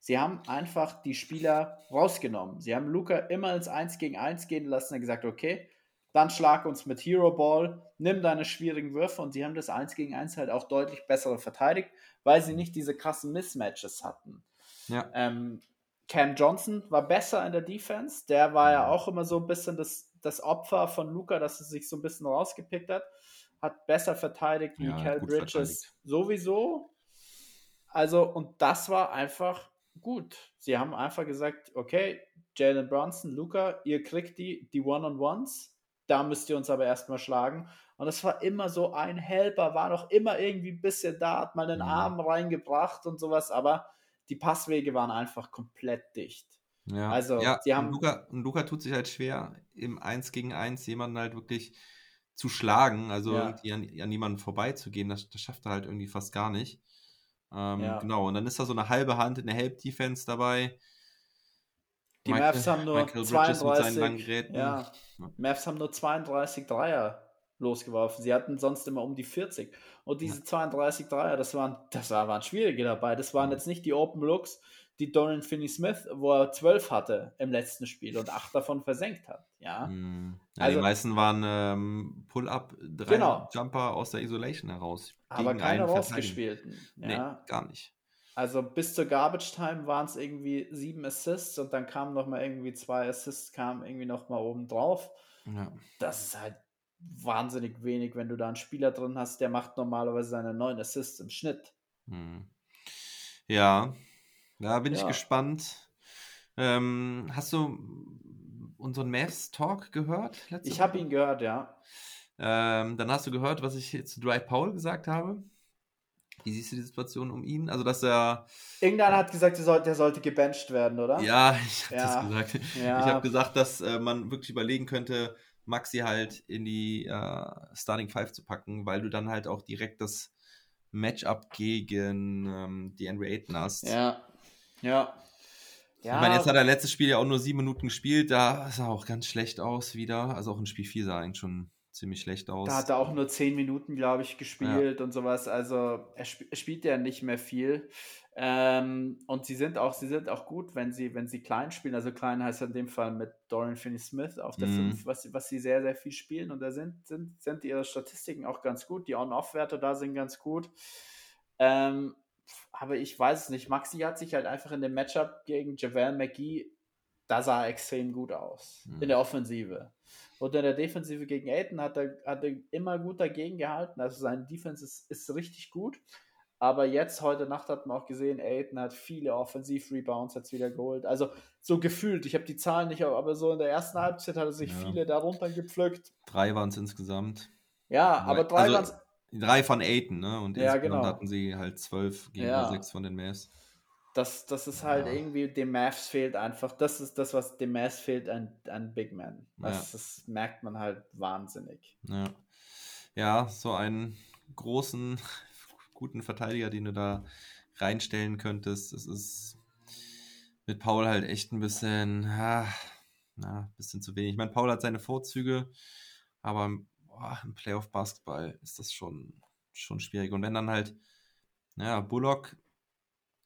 Sie haben einfach die Spieler rausgenommen. Sie haben Luca immer ins 1 gegen 1 gehen lassen und gesagt, okay, dann schlag uns mit Hero Ball, nimm deine schwierigen Würfe und sie haben das 1 gegen 1 halt auch deutlich besser verteidigt, weil sie nicht diese krassen Mismatches hatten. Ja. Ähm, Cam Johnson war besser in der Defense. Der war ja Mhm. auch immer so ein bisschen das, das Opfer von Luca, dass er sich so ein bisschen rausgepickt hat. Hat besser verteidigt wie Ja, Cal Bridges sowieso. Also, und das war einfach gut. Sie haben einfach gesagt, okay, Jalen Brunson, Luca, ihr kriegt die, die One-on-Ones. Da müsst ihr uns aber erstmal schlagen. Und es war immer so ein Helper, war noch immer irgendwie ein bisschen da, hat mal den Mhm. Arm reingebracht und sowas, aber die Passwege waren einfach komplett dicht. Ja, Also, ja, und haben- Luca, und Luca tut sich halt schwer, im 1 gegen 1 jemanden halt wirklich zu schlagen, also Ja. an, an jemanden vorbeizugehen, das, das schafft er halt irgendwie fast gar nicht. Ähm, Ja. Genau, und dann ist da so eine halbe Hand in der Help-Defense dabei. Die Mavs haben nur Michael Bridges mit seinen 32, langen Geräten. ja, Mavs haben nur 32 Dreier losgeworfen. Sie hatten sonst immer um die 40. Und diese 32 Dreier, das waren, das war- waren schwierige dabei. Das waren jetzt nicht die Open Looks, die Dorian Finney-Smith, wo er 12 hatte im letzten Spiel und 8 davon versenkt hat. Ja, Hm. Ja, Also- die meisten waren ähm, Pull-up, drei Genau. Jumper aus der Isolation heraus. aber keine rausgespielten. Nee, Ja, gar nicht. Also bis zur Garbage Time waren es irgendwie sieben Assists und dann kamen noch mal irgendwie zwei Assists, kamen irgendwie noch mal oben drauf. Ja. Das ist halt wahnsinnig wenig, wenn du da einen Spieler drin hast, der macht normalerweise seine neun Assists im Schnitt. Hm. Ja, da bin ich Ja. gespannt. Ähm, hast du unseren Mavs Talk gehört? Ich habe ihn gehört, ja. Ähm, dann hast du gehört, was ich zu Dwight Powell gesagt habe. Wie siehst du die Situation um ihn? Also, dass er. Irgendeiner hat gesagt, der, soll, der sollte gebencht werden, oder? Ja, ich habe Ja. das gesagt. Ja. Ich habe gesagt, dass äh, man wirklich überlegen könnte, Maxi halt in die äh, Starting Five zu packen, weil du dann halt auch direkt das Matchup gegen ähm, die Henry Ayton hast. Ja. Ja. Ja, Ich meine, jetzt hat er letztes Spiel ja auch nur sieben Minuten gespielt, da sah auch ganz schlecht aus wieder. Also auch in Spiel 4 sah er eigentlich schon ziemlich schlecht aus. Da hat er auch nur zehn Minuten, glaube ich, gespielt und sowas. Also er, sp er spielt ja nicht mehr viel. Ähm, und sie sind auch, sie sind auch gut, wenn sie, wenn sie klein spielen. Also klein heißt in dem Fall mit Dorian Finney-Smith auf der Mhm. 5, was, was sie sehr, sehr viel spielen. Und da sind, sind, sind ihre Statistiken auch ganz gut. Die On-Off-Werte da sind ganz gut. Ähm, aber ich weiß es nicht. Maxi hat sich halt einfach in dem Matchup gegen Javel McGee, da sah er extrem gut aus. Mhm. In der Offensive. Und in der Defensive gegen Aiden hat er, hat er immer gut dagegen gehalten. Also seine Defense ist, ist richtig gut. Aber jetzt, heute Nacht hat man auch gesehen, Aiden hat viele Offensiv-Rebounds jetzt wieder geholt. Also so gefühlt, ich habe die Zahlen nicht, aber so in der ersten Halbzeit hat er sich Ja. viele darunter gepflückt. Drei waren es insgesamt. Ja, aber drei also, waren Drei von Aiton, ne? Und Ja, insgesamt genau. hatten sie halt zwölf gegen Ja. sechs von den Mavs. Das, das ist halt Ja. irgendwie, dem Mavs fehlt einfach, das ist das, was dem Mavs fehlt an, an Big Man. Das, Ja. das merkt man halt wahnsinnig. Ja. ja, so einen großen, guten Verteidiger, den du da reinstellen könntest, das ist mit Paul halt echt ein bisschen, ah, na, ein bisschen zu wenig. Ich meine, Paul hat seine Vorzüge, aber boah, im Playoff-Basketball ist das schon, schon schwierig. Und wenn dann halt, ja, Bullock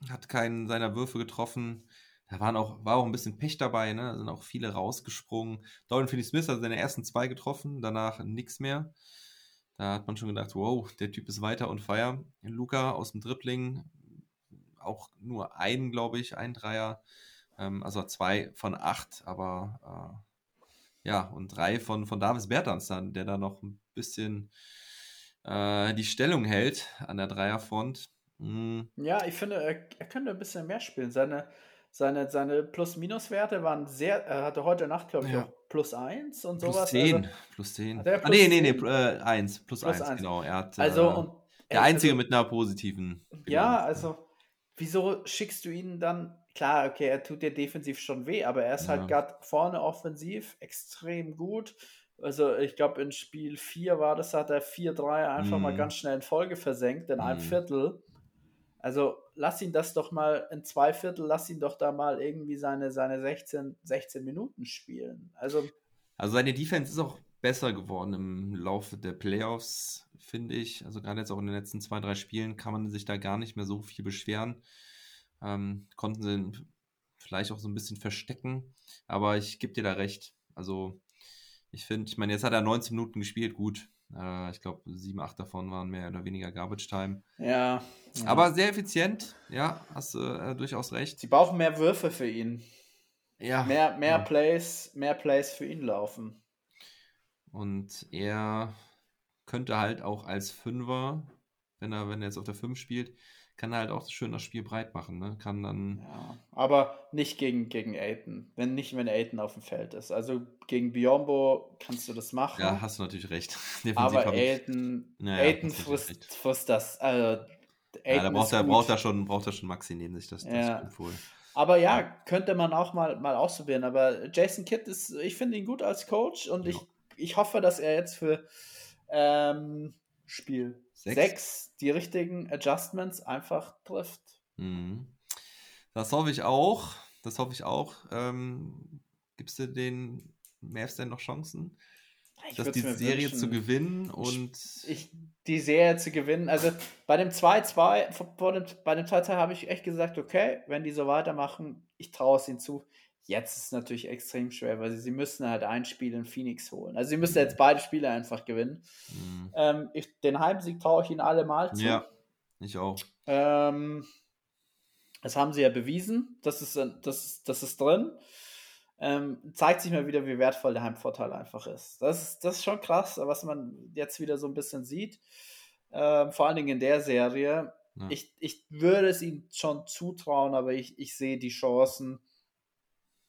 hat keinen seiner Würfe getroffen, da waren auch, war auch ein bisschen Pech dabei, ne? Da sind auch viele rausgesprungen. Dorian Finney-Smith hat seine ersten zwei getroffen, danach nichts mehr. Da hat man schon gedacht, wow, der Typ ist weiter und fire. Luca aus dem Dribbling, auch nur einen, glaube ich, ein Dreier. Ähm, also zwei von acht, aber äh, ja, und drei von, von Davis Bertans dann, der da noch ein bisschen äh, die Stellung hält an der Dreierfront. Hm, Ja, ich finde, er, er könnte ein bisschen mehr spielen. Seine, seine, seine Plus-Minus-Werte waren sehr, er hatte heute Nacht, glaube ich, Ja. auch plus 1 und plus sowas. 10. Also, plus 10. Hat er ah, plus nee, nee, nee, 10? äh, 1. Plus, Plus 1, eins. genau. Er hat, also äh, und der Einzige also, mit einer positiven. Ja, also, wieso schickst du ihn dann? Klar, okay, er tut dir defensiv schon weh, aber er ist Ja. halt gerade vorne offensiv extrem gut. Also, ich glaube, in Spiel 4 war das, hat er 4-3 einfach mal Mhm. ganz schnell in Folge versenkt, in einem Mhm. Viertel. Also, lass ihn das doch mal in zwei Viertel, lass ihn doch da mal irgendwie seine, seine 16, 16 Minuten spielen. Also, Also seine Defense ist auch besser geworden im Laufe der Playoffs, finde ich. Also gerade jetzt auch in den letzten zwei, drei Spielen kann man sich da gar nicht mehr so viel beschweren. Ähm, konnten sie vielleicht auch so ein bisschen verstecken, aber ich gebe dir da recht. Also ich finde, ich meine, jetzt hat er 19 Minuten gespielt, gut. Äh, ich glaube, sieben, acht davon waren mehr oder weniger Garbage Time. ja. Aber sehr effizient, ja, hast du äh, durchaus recht. sie brauchen mehr Würfe für ihn. Ja. Mehr, mehr Ja. Plays, mehr Plays für ihn laufen. Und er könnte halt auch als Fünfer, wenn er, wenn er jetzt auf der 5 spielt, kann er halt auch schön das Spiel breit machen. Ne? Kann dann. Ja, aber nicht gegen, gegen Aiden. Wenn nicht, wenn Aiden auf dem Feld ist. Also gegen Biombo kannst du das machen. Ja, hast du natürlich recht. Defensiv aber Aiden, Ja, ja, Aiden frisst, frisst das. Also, ja, da Aiden braucht er, gut. braucht, er schon, braucht er schon Maxi neben sich. Das, das Ja. wohl. Aber ja, könnte man auch mal, mal ausprobieren. Aber Jason Kidd ist, ich finde ihn gut als Coach und Ja. ich, ich hoffe, dass er jetzt für ähm, Spiel Sechs? 6 die richtigen Adjustments einfach trifft. Mhm. Das hoffe ich auch. Das hoffe ich auch. Ähm, Gibst du den Mavs denn noch Chancen, Ich dass die Serie wünschen. zu gewinnen? Und ich, die Serie zu gewinnen. Also bei dem 2-2, vor- vor dem- bei dem 2-2 habe ich echt gesagt, okay, wenn die so weitermachen, ich traue es ihnen zu. Jetzt ist es natürlich extrem schwer, weil sie, sie müssen halt ein Spiel in Phoenix holen. Also sie müssen jetzt beide Spiele einfach gewinnen. mh, Ähm, ich, den Heimsieg traue ich ihnen alle mal zu. ja, ich auch. Ähm, das haben sie ja bewiesen. Das ist, das, ist- das ist drin. Ähm, zeigt sich mal wieder, wie wertvoll der Heimvorteil einfach ist. Das, ist. das ist schon krass, was man jetzt wieder so ein bisschen sieht. Ähm, vor allen Dingen in der Serie. Ja. Ich, ich würde es ihnen schon zutrauen, aber ich, ich sehe die Chancen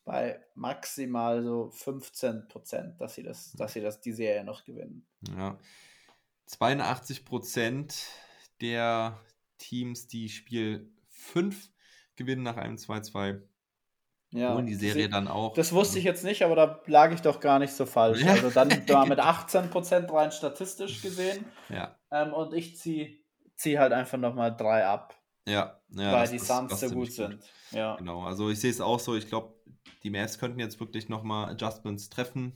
bei maximal so 15 Prozent, dass sie das, dass sie das die Serie noch gewinnen. Ja. 82 Prozent der Teams, die Spiel 5 gewinnen nach einem 2-2, Ja, holen die Serie sie- dann auch. Das wusste ich jetzt nicht, aber da lag ich doch gar nicht so falsch. Ja. Also dann da mit 18% rein statistisch gesehen. Ja, Ähm, und ich ziehe zieh halt einfach nochmal drei ab, ja. ja weil das- die Suns so gut sind. Ja. Genau, also ich sehe es auch so. Ich glaube, die Mavs könnten jetzt wirklich nochmal Adjustments treffen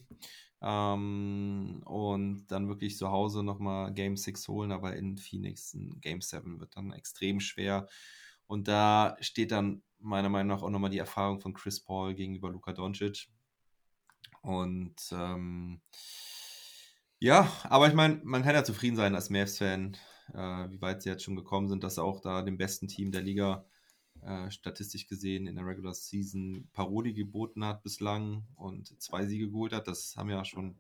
ähm, und dann wirklich zu Hause nochmal Game 6 holen, aber in Phoenix ein Game 7 wird dann extrem schwer. Und da steht dann meiner Meinung nach auch nochmal die Erfahrung von Chris Paul gegenüber Luka Doncic. Und ähm, ja, aber ich meine, man kann ja zufrieden sein als Mavs-Fan, äh, wie weit sie jetzt schon gekommen sind, dass sie auch da dem besten Team der Liga äh, statistisch gesehen in der Regular Season Paroli geboten hat bislang und zwei Siege geholt hat. Das haben ja schon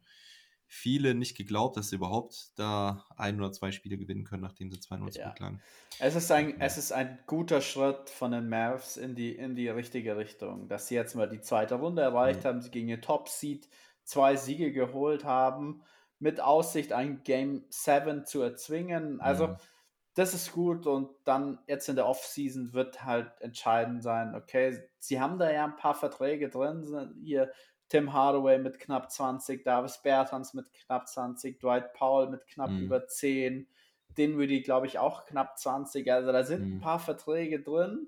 viele nicht geglaubt, dass sie überhaupt da ein oder zwei Spiele gewinnen können, nachdem sie 2-0 Ja. zurücklagen. Es, ist ein, es ist ein guter Schritt von den Mavs in die, in die richtige Richtung, dass sie jetzt mal die zweite Runde erreicht Mhm. haben, sie gegen ihr Top-Seed zwei Siege geholt haben. mit Aussicht, ein Game 7 zu erzwingen. Also, mhm. Das ist gut und dann jetzt in der Offseason wird halt entscheidend sein, okay, sie haben da ja ein paar Verträge drin, hier Tim Hardaway mit knapp 20, Davis Bertans mit knapp 20, Dwight Powell mit knapp mhm. über 10, Dinwiddie, glaube ich, auch knapp 20. Also da sind mhm. ein paar Verträge drin,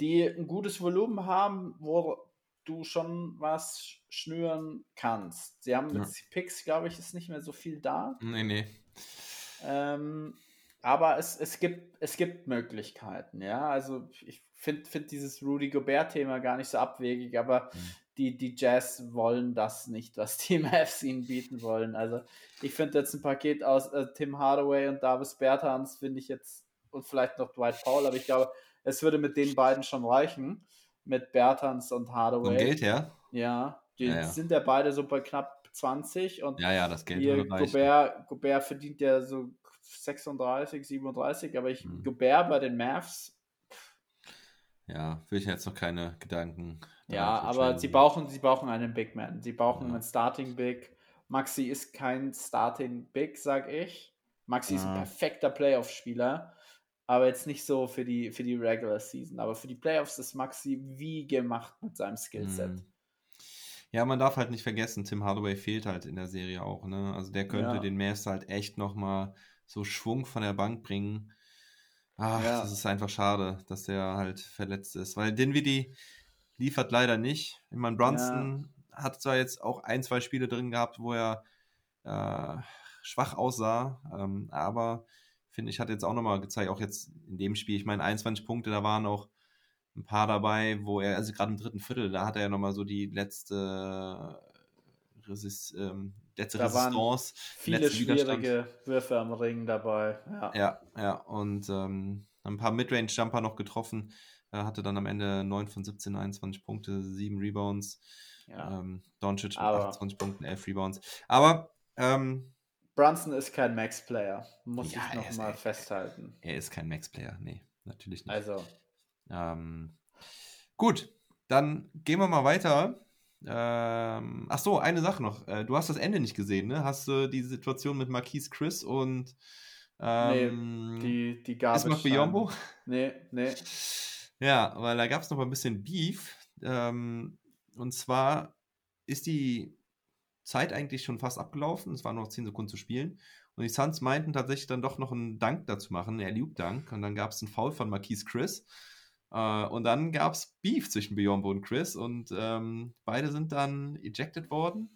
die ein gutes Volumen haben, wo du schon was schnüren kannst. Sie haben mit ja. Picks, glaube ich, ist nicht mehr so viel da. Nee, nee. Ähm, aber es, es, gibt, es gibt Möglichkeiten, ja. Also ich finde find dieses Rudy Gobert-Thema gar nicht so abwegig, aber mhm. die, die Jazz wollen das nicht, was die Mavs ihnen bieten wollen. Also ich finde jetzt ein Paket aus äh, Tim Hardaway und Davis Bertans, finde ich jetzt, und vielleicht noch Dwight Powell, aber ich glaube, es würde mit den beiden schon reichen mit Bertans und Hardaway. Vom Geld her? Ja, die ja, ja. sind ja beide so bei knapp 20 und ja, ja, das Geld hier, Gobert, Gobert verdient ja so 36, 37, aber ich, hm. Gobert bei den Mavs. Ja, will ich jetzt noch keine Gedanken. Ja, aber sie brauchen, sie brauchen einen Big Man. Sie brauchen ja. einen Starting Big. Maxi ist kein Starting Big, sag ich. Maxi ja. ist ein perfekter Playoff-Spieler aber jetzt nicht so für die, für die Regular Season. Aber für die Playoffs ist Maxi wie gemacht mit seinem Skillset. Mhm. Ja, man darf halt nicht vergessen, Tim Hardaway fehlt halt in der Serie auch. Ne? Also der könnte ja. den Mavs halt echt nochmal so Schwung von der Bank bringen. Ach, ja. das ist einfach schade, dass der halt verletzt ist. Weil Dinwiddie liefert leider nicht. Ich meine, Brunson ja. hat zwar jetzt auch ein, zwei Spiele drin gehabt, wo er äh, schwach aussah, ähm, aber finde ich, hat jetzt auch nochmal gezeigt, auch jetzt in dem Spiel, ich meine, 21 Punkte, da waren auch ein paar dabei, wo er, also gerade im dritten Viertel, da hat er ja nochmal so die letzte, Resist, ähm, letzte da Resistance. viele letzte schwierige Würfe am Ring dabei. Ja, ja, ja. und ähm, ein paar Midrange-Jumper noch getroffen. Er hatte dann am Ende 9 von 17, 21 Punkte, 7 Rebounds. Ja. Ähm, Doncic mit 28 Punkten, 11 Rebounds. Aber ähm, Brunson ist kein Max-Player, muss ja, ich nochmal festhalten. Er ist kein Max-Player, nee, natürlich nicht. Also. Ähm, gut, dann gehen wir mal weiter. Ähm, ach so, eine Sache noch. Äh, du hast das Ende nicht gesehen, ne? Hast du die Situation mit Marquise Chris und ähm, nee, die, die gab es. noch Biombo? Nee, nee. Ja, weil da gab es noch mal ein bisschen Beef. Ähm, und zwar ist die Zeit eigentlich schon fast abgelaufen. Es waren noch 10 Sekunden zu spielen. Und die Suns meinten tatsächlich dann doch noch einen Dank dazu machen, einen Loop-Dank. Und dann gab es einen Foul von Marquise Chris. Äh, und dann gab es Beef zwischen Biombo und Chris. Und ähm, beide sind dann ejected worden.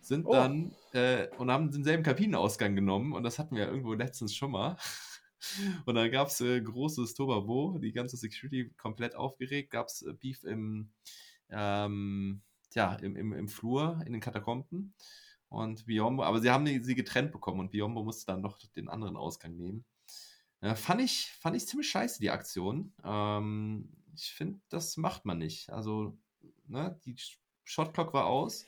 Sind oh. dann äh, und haben denselben Kabinenausgang genommen. Und das hatten wir ja irgendwo letztens schon mal. Und dann gab es äh, großes Tobabo, die ganze Security komplett aufgeregt. Gab es äh, Beef im, ähm, ja, im, im, im Flur, in den Katakomben. Und Biombo, aber sie haben die, sie getrennt bekommen und Biombo musste dann noch den anderen Ausgang nehmen. Äh, fand, ich, fand ich ziemlich scheiße, die Aktion. Ähm, ich finde, das macht man nicht. Also, ne, die Shotclock war aus.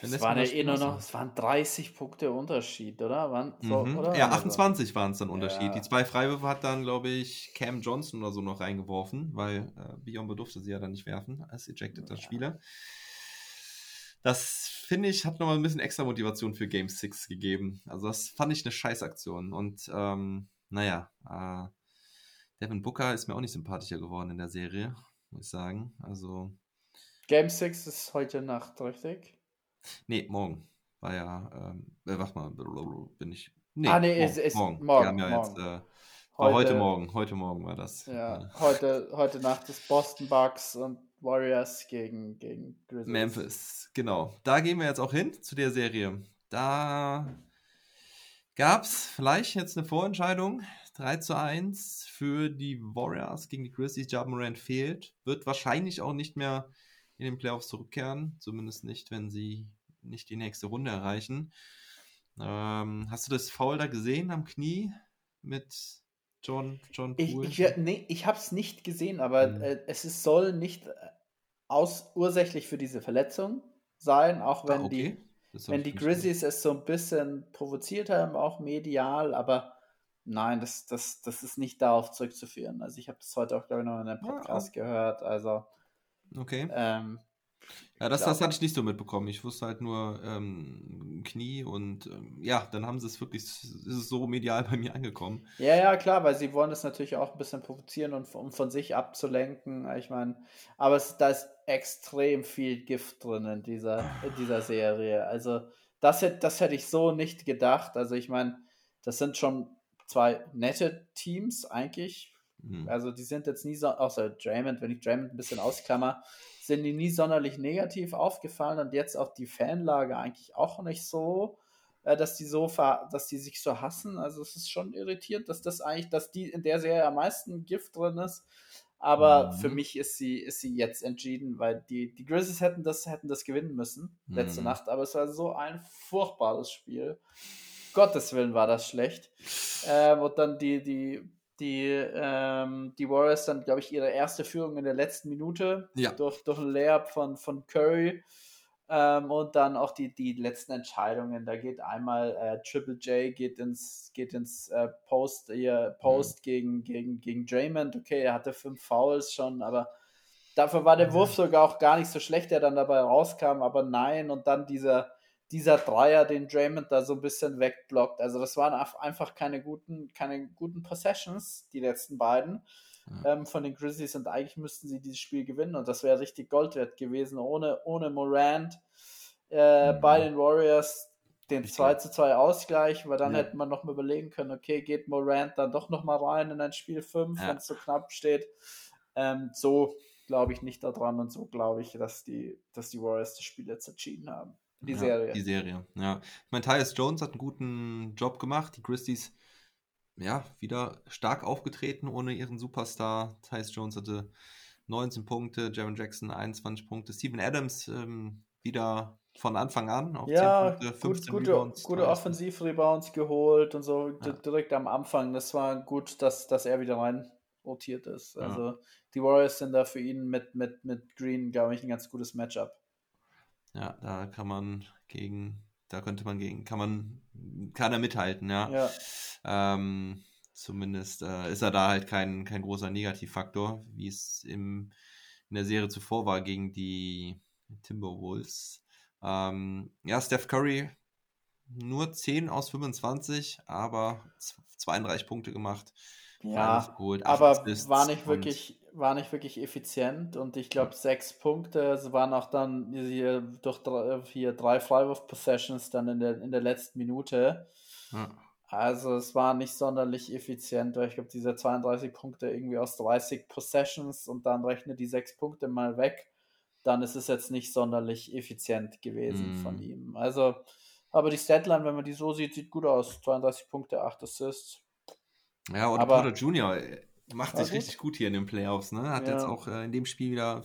Das waren ja eh nur noch, es waren 30 Punkte Unterschied, oder? Waren, so, mhm. oder? Ja, 28 also. waren es dann Unterschied. Ja. Die zwei Freiwürfe hat dann, glaube ich, Cam Johnson oder so noch reingeworfen, weil äh, Biombo durfte sie ja dann nicht werfen als ejected ja. Spieler das finde ich, hat nochmal ein bisschen extra Motivation für Game 6 gegeben. Also das fand ich eine Scheißaktion. Und ähm, naja, äh, Devin Booker ist mir auch nicht sympathischer geworden in der Serie, muss ich sagen. Also. Game 6 ist heute Nacht, richtig? Nee, morgen. War ja, ähm, äh, warte mal, bin ich. Nee, ah, nee, morgen, ist, ist morgen. morgen. Wir haben ja morgen. jetzt, äh, heute, heute Morgen, heute Morgen war das. Ja, heute, heute Nacht ist Boston Bucks und Warriors gegen, gegen Grizzlies. Memphis, genau. Da gehen wir jetzt auch hin zu der Serie. Da gab es vielleicht jetzt eine Vorentscheidung. 3 zu 1 für die Warriors gegen die Grizzlies. Jamoran fehlt. Wird wahrscheinlich auch nicht mehr in den Playoffs zurückkehren. Zumindest nicht, wenn sie nicht die nächste Runde erreichen. Ähm, hast du das Foul da gesehen am Knie mit John, John Poole? Ich, ich, nee, ich habe es nicht gesehen, aber mhm. äh, es ist, soll nicht äh, aus, ursächlich für diese Verletzung sein, auch wenn ah, okay. die, wenn die Grizzlies es so ein bisschen provoziert haben, auch medial, aber nein, das, das, das ist nicht darauf zurückzuführen. Also ich habe das heute auch, glaube ich, noch in einem Podcast ah, gehört. Also okay. Ähm, Ja, das, das hatte ich nicht so mitbekommen. Ich wusste halt nur ähm, Knie und ähm, ja, dann haben sie es wirklich, ist es so medial bei mir angekommen. Ja, ja, klar, weil sie wollen es natürlich auch ein bisschen provozieren und um von sich abzulenken. Ich meine, aber es, da ist extrem viel Gift drin in dieser, in dieser Serie. Also, das, das hätte ich so nicht gedacht. Also, ich meine, das sind schon zwei nette Teams eigentlich. Mhm. Also, die sind jetzt nie so, außer Draymond, wenn ich Draymond ein bisschen ausklammer, sind die nie sonderlich negativ aufgefallen und jetzt auch die Fanlage eigentlich auch nicht so, äh, dass die so dass die sich so hassen. Also es ist schon irritierend, dass das eigentlich, dass die in der Serie am meisten Gift drin ist. Aber mhm. für mich ist sie, ist sie jetzt entschieden, weil die, die Grizzlies hätten das, hätten das gewinnen müssen letzte mhm. Nacht. Aber es war so ein furchtbares Spiel. Gottes Willen war das schlecht. Ähm, und dann die, die die, ähm, die Warriors dann, glaube ich, ihre erste Führung in der letzten Minute ja. durch, durch ein Layup von, von Curry. Ähm, und dann auch die, die letzten Entscheidungen. Da geht einmal äh, Triple J geht ins, geht ins äh, Post, ihr Post mhm. gegen, gegen, gegen Draymond. Okay, er hatte fünf Fouls schon, aber dafür war der mhm. Wurf sogar auch gar nicht so schlecht, der dann dabei rauskam. Aber nein, und dann dieser dieser Dreier, den Draymond da so ein bisschen wegblockt. Also das waren einfach keine guten, keine guten Possessions, die letzten beiden ja. ähm, von den Grizzlies und eigentlich müssten sie dieses Spiel gewinnen und das wäre richtig Gold wert gewesen, ohne, ohne Morant äh, mhm. bei den Warriors den 2 zu 2 Ausgleich, weil dann ja. hätte man noch mal überlegen können, okay, geht Morant dann doch noch mal rein in ein Spiel 5, ja. wenn es so knapp steht. Ähm, so glaube ich nicht daran und so glaube ich, dass die, dass die Warriors das Spiel jetzt entschieden haben. Die ja, Serie. Die Serie, ja. Ich meine, Tyus Jones hat einen guten Job gemacht. Die Christies, ja, wieder stark aufgetreten ohne ihren Superstar. Tyus Jones hatte 19 Punkte, Jaron Jackson 21 Punkte. Steven Adams ähm, wieder von Anfang an auf ja, 10 Punkte, 15 gut, gute, gute Offensiv-Rebounds geholt und so ja. direkt am Anfang. Das war gut, dass, dass er wieder rein rotiert ist. Also ja. die Warriors sind da für ihn mit, mit, mit Green, glaube ich, ein ganz gutes Matchup. Ja, da kann man gegen, da könnte man gegen, kann man, kann er mithalten, ja. ja. Ähm, zumindest äh, ist er da halt kein, kein großer Negativfaktor, wie es im, in der Serie zuvor war gegen die Timberwolves. Ähm, ja, Steph Curry nur 10 aus 25, aber 32 Punkte gemacht. Ja, aber war nicht wirklich war nicht wirklich effizient und ich glaube sechs Punkte, es waren auch dann hier durch drei, hier drei Freiwurf-Possessions dann in der, in der letzten Minute. Ja. Also es war nicht sonderlich effizient, weil ich glaube, diese 32 Punkte irgendwie aus 30 Possessions und dann rechne die sechs Punkte mal weg, dann ist es jetzt nicht sonderlich effizient gewesen mm. von ihm. Also, aber die Statline, wenn man die so sieht, sieht gut aus. 32 Punkte, 8 Assists. Ja, und aber, Porter Junior Macht sich richtig gut hier in den Playoffs, ne? Hat ja. jetzt auch äh, in dem Spiel wieder,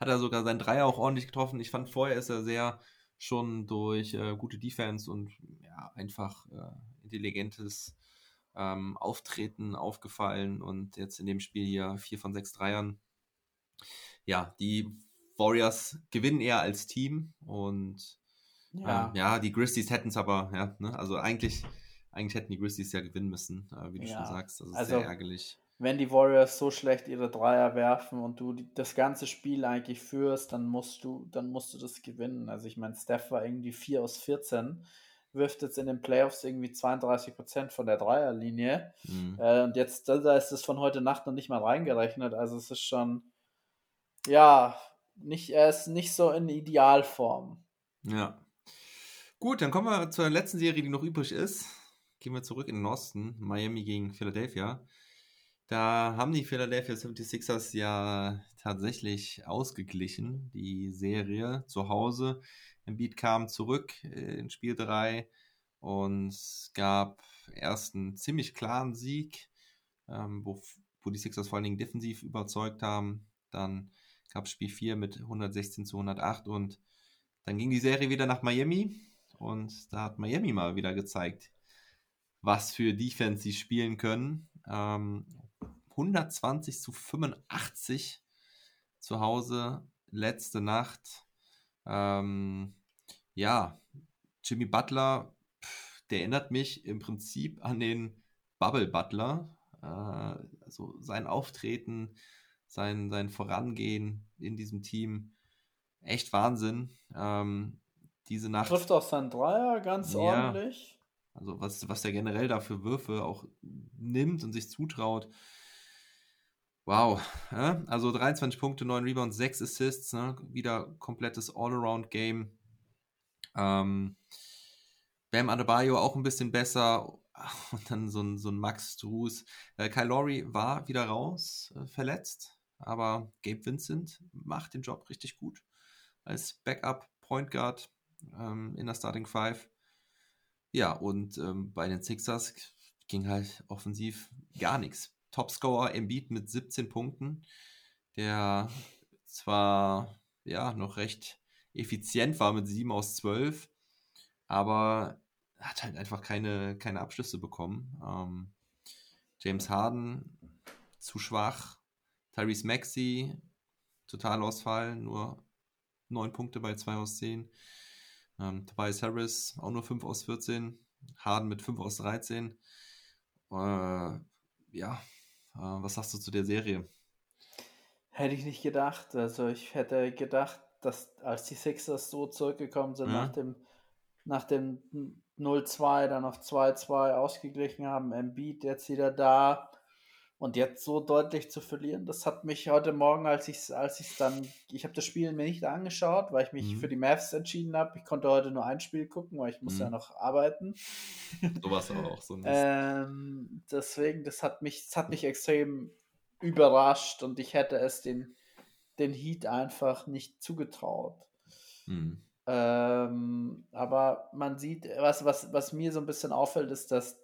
hat er sogar seinen Dreier auch ordentlich getroffen. Ich fand vorher ist er sehr schon durch äh, gute Defense und ja, einfach äh, intelligentes ähm, Auftreten aufgefallen und jetzt in dem Spiel hier vier von sechs Dreiern. Ja, die Warriors gewinnen eher als Team und ja, ähm, ja die Grizzlies hätten es aber, ja, ne? also eigentlich, eigentlich hätten die Grizzlies ja gewinnen müssen, äh, wie du ja. schon sagst. Das ist also, sehr ärgerlich wenn die Warriors so schlecht ihre Dreier werfen und du das ganze Spiel eigentlich führst, dann musst du, dann musst du das gewinnen. Also ich meine, Steph war irgendwie 4 aus 14, wirft jetzt in den Playoffs irgendwie 32 Prozent von der Dreierlinie. Mhm. Äh, und jetzt, da ist es von heute Nacht noch nicht mal reingerechnet. Also es ist schon, ja, nicht, er ist nicht so in Idealform. Ja. Gut, dann kommen wir zur letzten Serie, die noch übrig ist. Gehen wir zurück in den Osten. Miami gegen Philadelphia. Da haben die Philadelphia 76ers ja tatsächlich ausgeglichen, die Serie zu Hause. Embiid kam zurück in Spiel 3 und gab erst einen ziemlich klaren Sieg, ähm, wo, wo die Sixers vor allen Dingen defensiv überzeugt haben. Dann gab es Spiel 4 mit 116 zu 108 und dann ging die Serie wieder nach Miami und da hat Miami mal wieder gezeigt, was für Defense sie spielen können. Ähm, 120 zu 85 zu Hause letzte Nacht. Ähm, ja, Jimmy Butler, der erinnert mich im Prinzip an den Bubble Butler. Äh, also sein Auftreten, sein, sein Vorangehen in diesem Team echt Wahnsinn. Ähm, diese Nacht. Trifft auch seinen Dreier ganz Ja. ordentlich. Also was, was der generell da für Würfe auch nimmt und sich zutraut. Wow. Also 23 Punkte, 9 Rebounds, 6 Assists. Ne? Wieder komplettes All-Around-Game. Ähm, Bam Adebayo auch ein bisschen besser. Und dann so ein, so ein Max Struß. Äh, Kyle Lowry war wieder raus, äh, verletzt. Aber Gabe Vincent macht den Job richtig gut. Als Backup Point Guard ähm, in der Starting Five. Ja, und ähm, bei den Sixers ging halt offensiv gar nichts. Topscorer Embiid mit 17 Punkten, der zwar ja noch recht effizient war mit 7 aus 12, aber hat halt einfach keine, keine Abschlüsse bekommen. Ähm, James Harden zu schwach, Tyrese Maxey Totalausfall, nur 9 Punkte bei 2 aus 10. Ähm, Tobias Harris auch nur 5 aus 14. Harden mit 5 aus 13. Äh, ja, was sagst du zu der Serie? Hätte ich nicht gedacht. Also ich hätte gedacht, dass als die Sixers so zurückgekommen sind Mhm. nach dem, nach dem 0-2, dann auf 2-2 ausgeglichen haben, Embiid jetzt wieder da und jetzt so deutlich zu verlieren, das hat mich heute Morgen, als ich es als ich's dann, ich habe das Spiel mir nicht angeschaut, weil ich mich Mhm. für die Mavs entschieden habe. Ich konnte heute nur ein Spiel gucken, weil ich muss Mhm. ja noch arbeiten. Sowas aber auch so ein Ähm, deswegen, das hat mich, das hat mich extrem überrascht und ich hätte es den, den Heat einfach nicht zugetraut. Hm. Ähm, aber man sieht, was, was, was mir so ein bisschen auffällt, ist, dass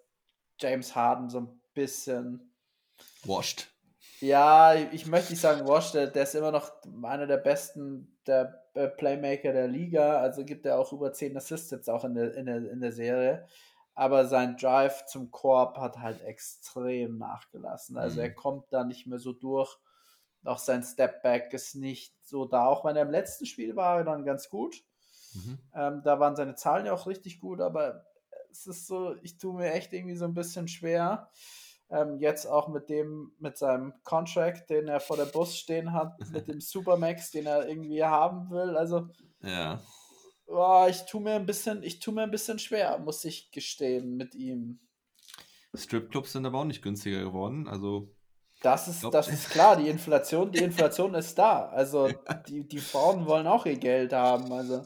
James Harden so ein bisschen, Washed. ja, ich möchte nicht sagen, Wash, der, der ist immer noch einer der besten der äh, Playmaker der Liga, also gibt er auch über 10 Assists jetzt auch in der, in der, in der Serie. Aber sein Drive zum Korb hat halt extrem nachgelassen. Also Mhm. er kommt da nicht mehr so durch. Auch sein Stepback ist nicht so da. Auch wenn er im letzten Spiel war, er dann ganz gut. Mhm. Ähm, da waren seine Zahlen ja auch richtig gut, aber es ist so, ich tue mir echt irgendwie so ein bisschen schwer. Ähm, jetzt auch mit dem, mit seinem Contract, den er vor der Bus stehen hat, mit dem Supermax, den er irgendwie haben will. Also, Ja. oh, ich tue mir ein bisschen, ich tue mir ein bisschen schwer, muss ich gestehen, mit ihm. Stripclubs sind aber auch nicht günstiger geworden. Also, Das ist, das ist klar, die Inflation, die Inflation ist da. Also die, die Frauen wollen auch ihr Geld haben. Also.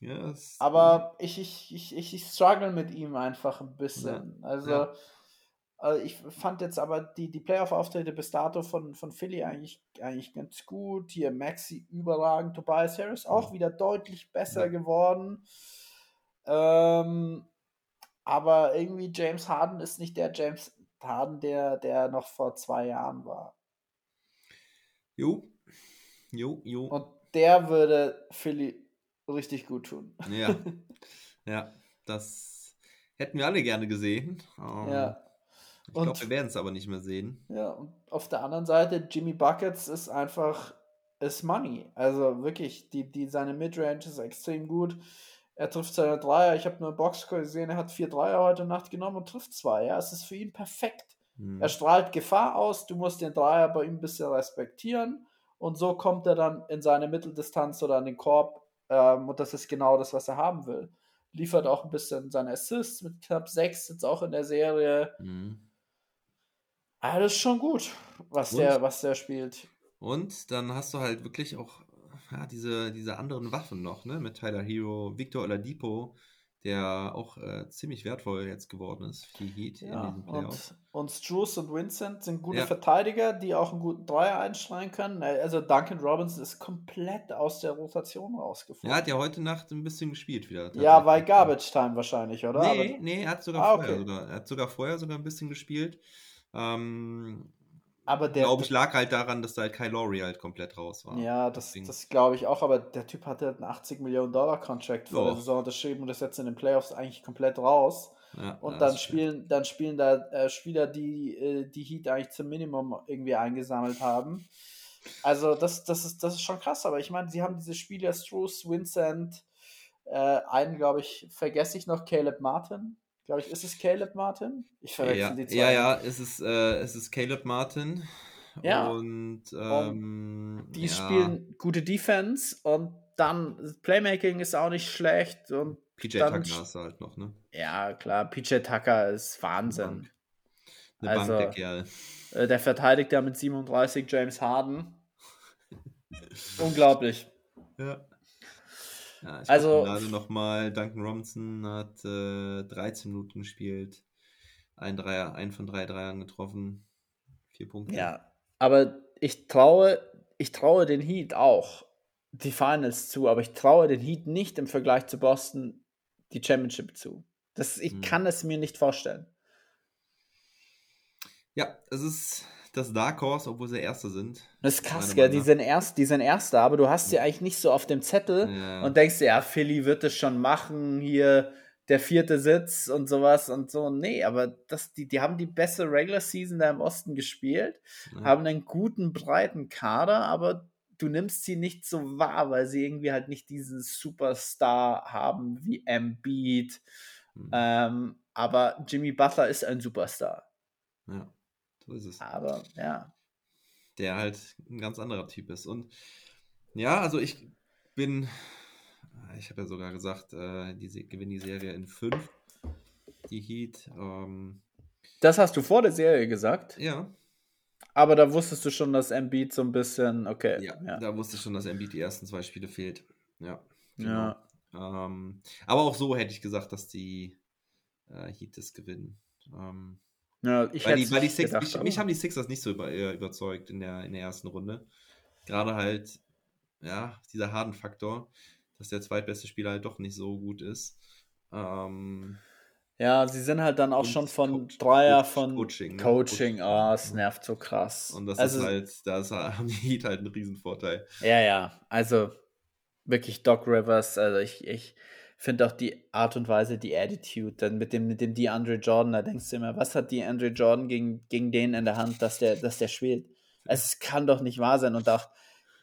ja, es, Aber ich, ich, ich, ich, struggle mit ihm einfach ein bisschen. Also, Ja. Äh, ich fand jetzt aber die, die Playoff-Auftritte bis dato von, von Philly eigentlich, eigentlich ganz gut. Hier Maxi überragend, Tobias Harris auch wieder deutlich besser Ja. geworden. Ähm, aber irgendwie James Harden ist nicht der James Harden, der, der noch vor zwei Jahren war. Jo. Jo, jo. Und der würde Philly richtig gut tun. Ja. ja, das hätten wir alle gerne gesehen. Ähm, Ja. Ich glaube, wir werden es aber nicht mehr sehen. Ja, und auf der anderen Seite, Jimmy Buckets ist einfach, ist Money. Also wirklich, die, die, seine Midrange ist extrem gut. Er trifft seine Dreier. Ich habe nur im Boxscore gesehen, er hat vier Dreier heute Nacht genommen und trifft zwei. Ja, es ist für ihn perfekt. Hm. Er strahlt Gefahr aus, du musst den Dreier bei ihm ein bisschen respektieren. Und so kommt er dann in seine Mitteldistanz oder an den Korb. Ähm, und das ist genau das, was er haben will. Liefert auch ein bisschen seine Assists mit knapp sechs, jetzt auch in der Serie. Hm. Ah, das ist schon gut, was Und? der, was der spielt. Und dann hast du halt wirklich auch ja, diese, diese anderen Waffen noch, ne? Mit Tyler Hero, Victor Oladipo, der auch äh, ziemlich wertvoll jetzt geworden ist für die Heat in Ja, diesen Playoffs. und, und Struce und Vincent sind gute Ja. Verteidiger, die auch einen guten Dreier einstreuen können. Also Duncan Robinson ist komplett aus der Rotation rausgeflogen. Er hat ja heute Nacht ein bisschen gespielt wieder. ja, bei tatsächlich. Garbage Time wahrscheinlich, oder? Nee, Aber, nee, er hat sogar Ah, vorher okay. sogar, er hat sogar vorher sogar ein bisschen gespielt. Ähm, aber der, glaube ich, lag halt daran, dass da halt Kyle Lowry halt komplett raus war. ja, das, Deswegen- das glaube ich auch, aber der Typ hatte einen 80 Millionen Dollar Contract vor der Ja. Saison unterschrieben und ist jetzt in den Playoffs eigentlich komplett raus. Ja, Und dann spielen, dann spielen da äh, Spieler, die äh, die Heat eigentlich zum Minimum irgendwie eingesammelt haben. Also das, das, ist, das ist schon krass, aber ich meine, sie haben diese Spieler Struce, Vincent, äh, einen, glaube ich, vergesse ich noch, Caleb Martin. Glaube ich, ist es Caleb Martin? Ich verwechsel Ja, die zwei. ja, ja, es ist, äh, es ist Caleb Martin. Ja. Und ähm, die ja. spielen gute Defense und dann Playmaking ist auch nicht schlecht und PJ dann Tucker hast du halt noch, ne? ja klar, PJ Tucker ist Wahnsinn. Bank. Eine Also- Bank, der Kerl. Äh, Der verteidigt ja mit 37 James Harden. Unglaublich. Ja. Ja, ich Also- gerade nochmal, Duncan Robinson hat äh, 13 Minuten gespielt, ein Dreier, ein von drei Dreiern getroffen, vier Punkte. Ja, aber ich traue, ich traue den Heat auch die Finals zu, aber ich traue den Heat nicht im Vergleich zu Boston die Championship zu. Das, ich Hm. kann es mir nicht vorstellen. Ja, es ist das Dark Horse, obwohl sie Erste sind. Das ist krass, gell? Die sind, erst, die sind Erster, aber du hast sie eigentlich nicht so auf dem Zettel Ja. und denkst dir, ja, Philly wird es schon machen, hier der vierte Sitz und sowas und so. Nee, aber das, die, die haben die beste Regular Season da im Osten gespielt, Ja. haben einen guten, breiten Kader, aber du nimmst sie nicht so wahr, weil sie irgendwie halt nicht diesen Superstar haben wie Embiid. Hm. Ähm, aber Jimmy Butler ist ein Superstar. ja, so ist es. Aber ja. Der halt ein ganz anderer Typ ist. Und ja, also ich bin, ich habe ja sogar gesagt, äh, die gewinnen die Serie in fünf, die Heat. Ähm, Das hast du vor der Serie gesagt. ja, Aber da wusstest du schon, dass Embiid so ein bisschen, okay. Ja, ja. da wusste ich schon, dass Embiid die ersten zwei Spiele fehlt. Ja. Ja. genau. Ähm, aber auch so hätte ich gesagt, dass die äh, Heat das gewinnen. Ähm, ja ich weil, die, weil die Six, gedacht, mich, mich haben die Sixers nicht so über, äh, überzeugt in der, in der ersten Runde. Gerade halt, ja, dieser Harden-Faktor, dass der zweitbeste Spieler halt doch nicht so gut ist. Ähm, Ja, sie sind halt dann auch schon von Coach- Dreier, von Coaching, ne? Coaching. Ah, es nervt so krass. und das also, ist halt, da haben die Heat halt einen Riesenvorteil. Ja, ja, also wirklich Doc Rivers, also ich, ich finde auch die Art und Weise, die Attitude, dann mit dem, mit dem DeAndre Jordan, da denkst du immer, was hat DeAndre Jordan gegen, gegen den in der Hand, dass der, dass der spielt? Es kann doch nicht wahr sein und auch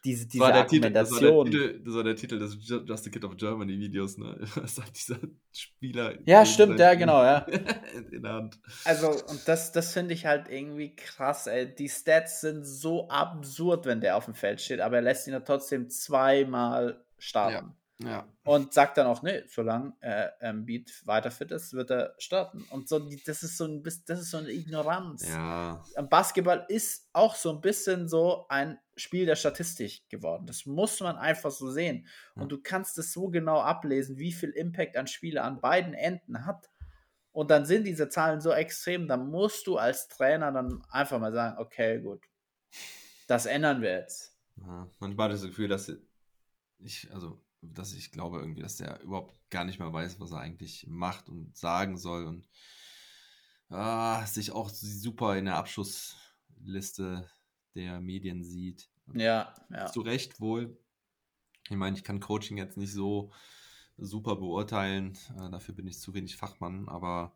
diese, diese war der Titel, das, war der Argumentation. Titel, das war der Titel des Ju- Just a Kid of Germany Videos, ne? Das hat dieser Spieler. Ja, stimmt, ja, genau, ja. In der Hand. Also, und das, das finde ich halt irgendwie krass, ey. Die Stats sind so absurd, wenn der auf dem Feld steht, aber er lässt ihn ja trotzdem zweimal starten. Ja. Und sagt dann auch, nee, solange äh, Embiid weiter fit ist, wird er starten. Und so, das ist so ein bisschen, das ist so eine Ignoranz. Ja. Basketball ist auch so ein bisschen so ein Spiel der Statistik geworden. Das muss man einfach so sehen. Und du kannst es so genau ablesen, wie viel Impact ein Spieler an beiden Enden hat. Und dann sind diese Zahlen so extrem, dann musst du als Trainer dann einfach mal sagen, okay, gut, das ändern wir jetzt. ja. Manchmal das Gefühl, dass ich, also, dass ich glaube irgendwie, dass der überhaupt gar nicht mehr weiß, was er eigentlich macht und sagen soll und ah, sich auch super in der Abschussliste der Medien sieht. Ja, ja. Zu Recht wohl. Ich meine, ich kann Coaching jetzt nicht so super beurteilen. Äh, dafür bin ich zu wenig Fachmann. Aber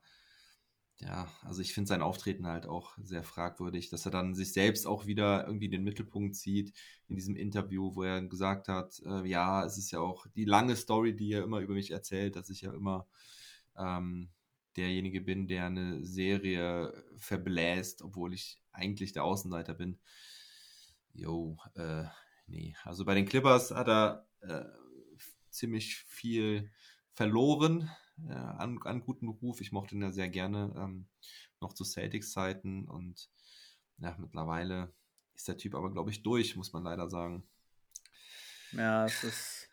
ja, also ich finde sein Auftreten halt auch sehr fragwürdig, dass er dann sich selbst auch wieder irgendwie in den Mittelpunkt zieht in diesem Interview, wo er gesagt hat, äh, ja, es ist ja auch die lange Story, die er immer über mich erzählt, dass ich ja immer ähm, derjenige bin, der eine Serie verbläst, obwohl ich eigentlich der Außenseiter bin. Jo, äh, nee. Also bei den Clippers hat er äh, ziemlich viel verloren äh, an, an guten Ruf. Ich mochte ihn ja sehr gerne ähm, noch zu Celtics-Zeiten und ja, mittlerweile ist der Typ aber, glaube ich, durch, muss man leider sagen. Ja, es ist,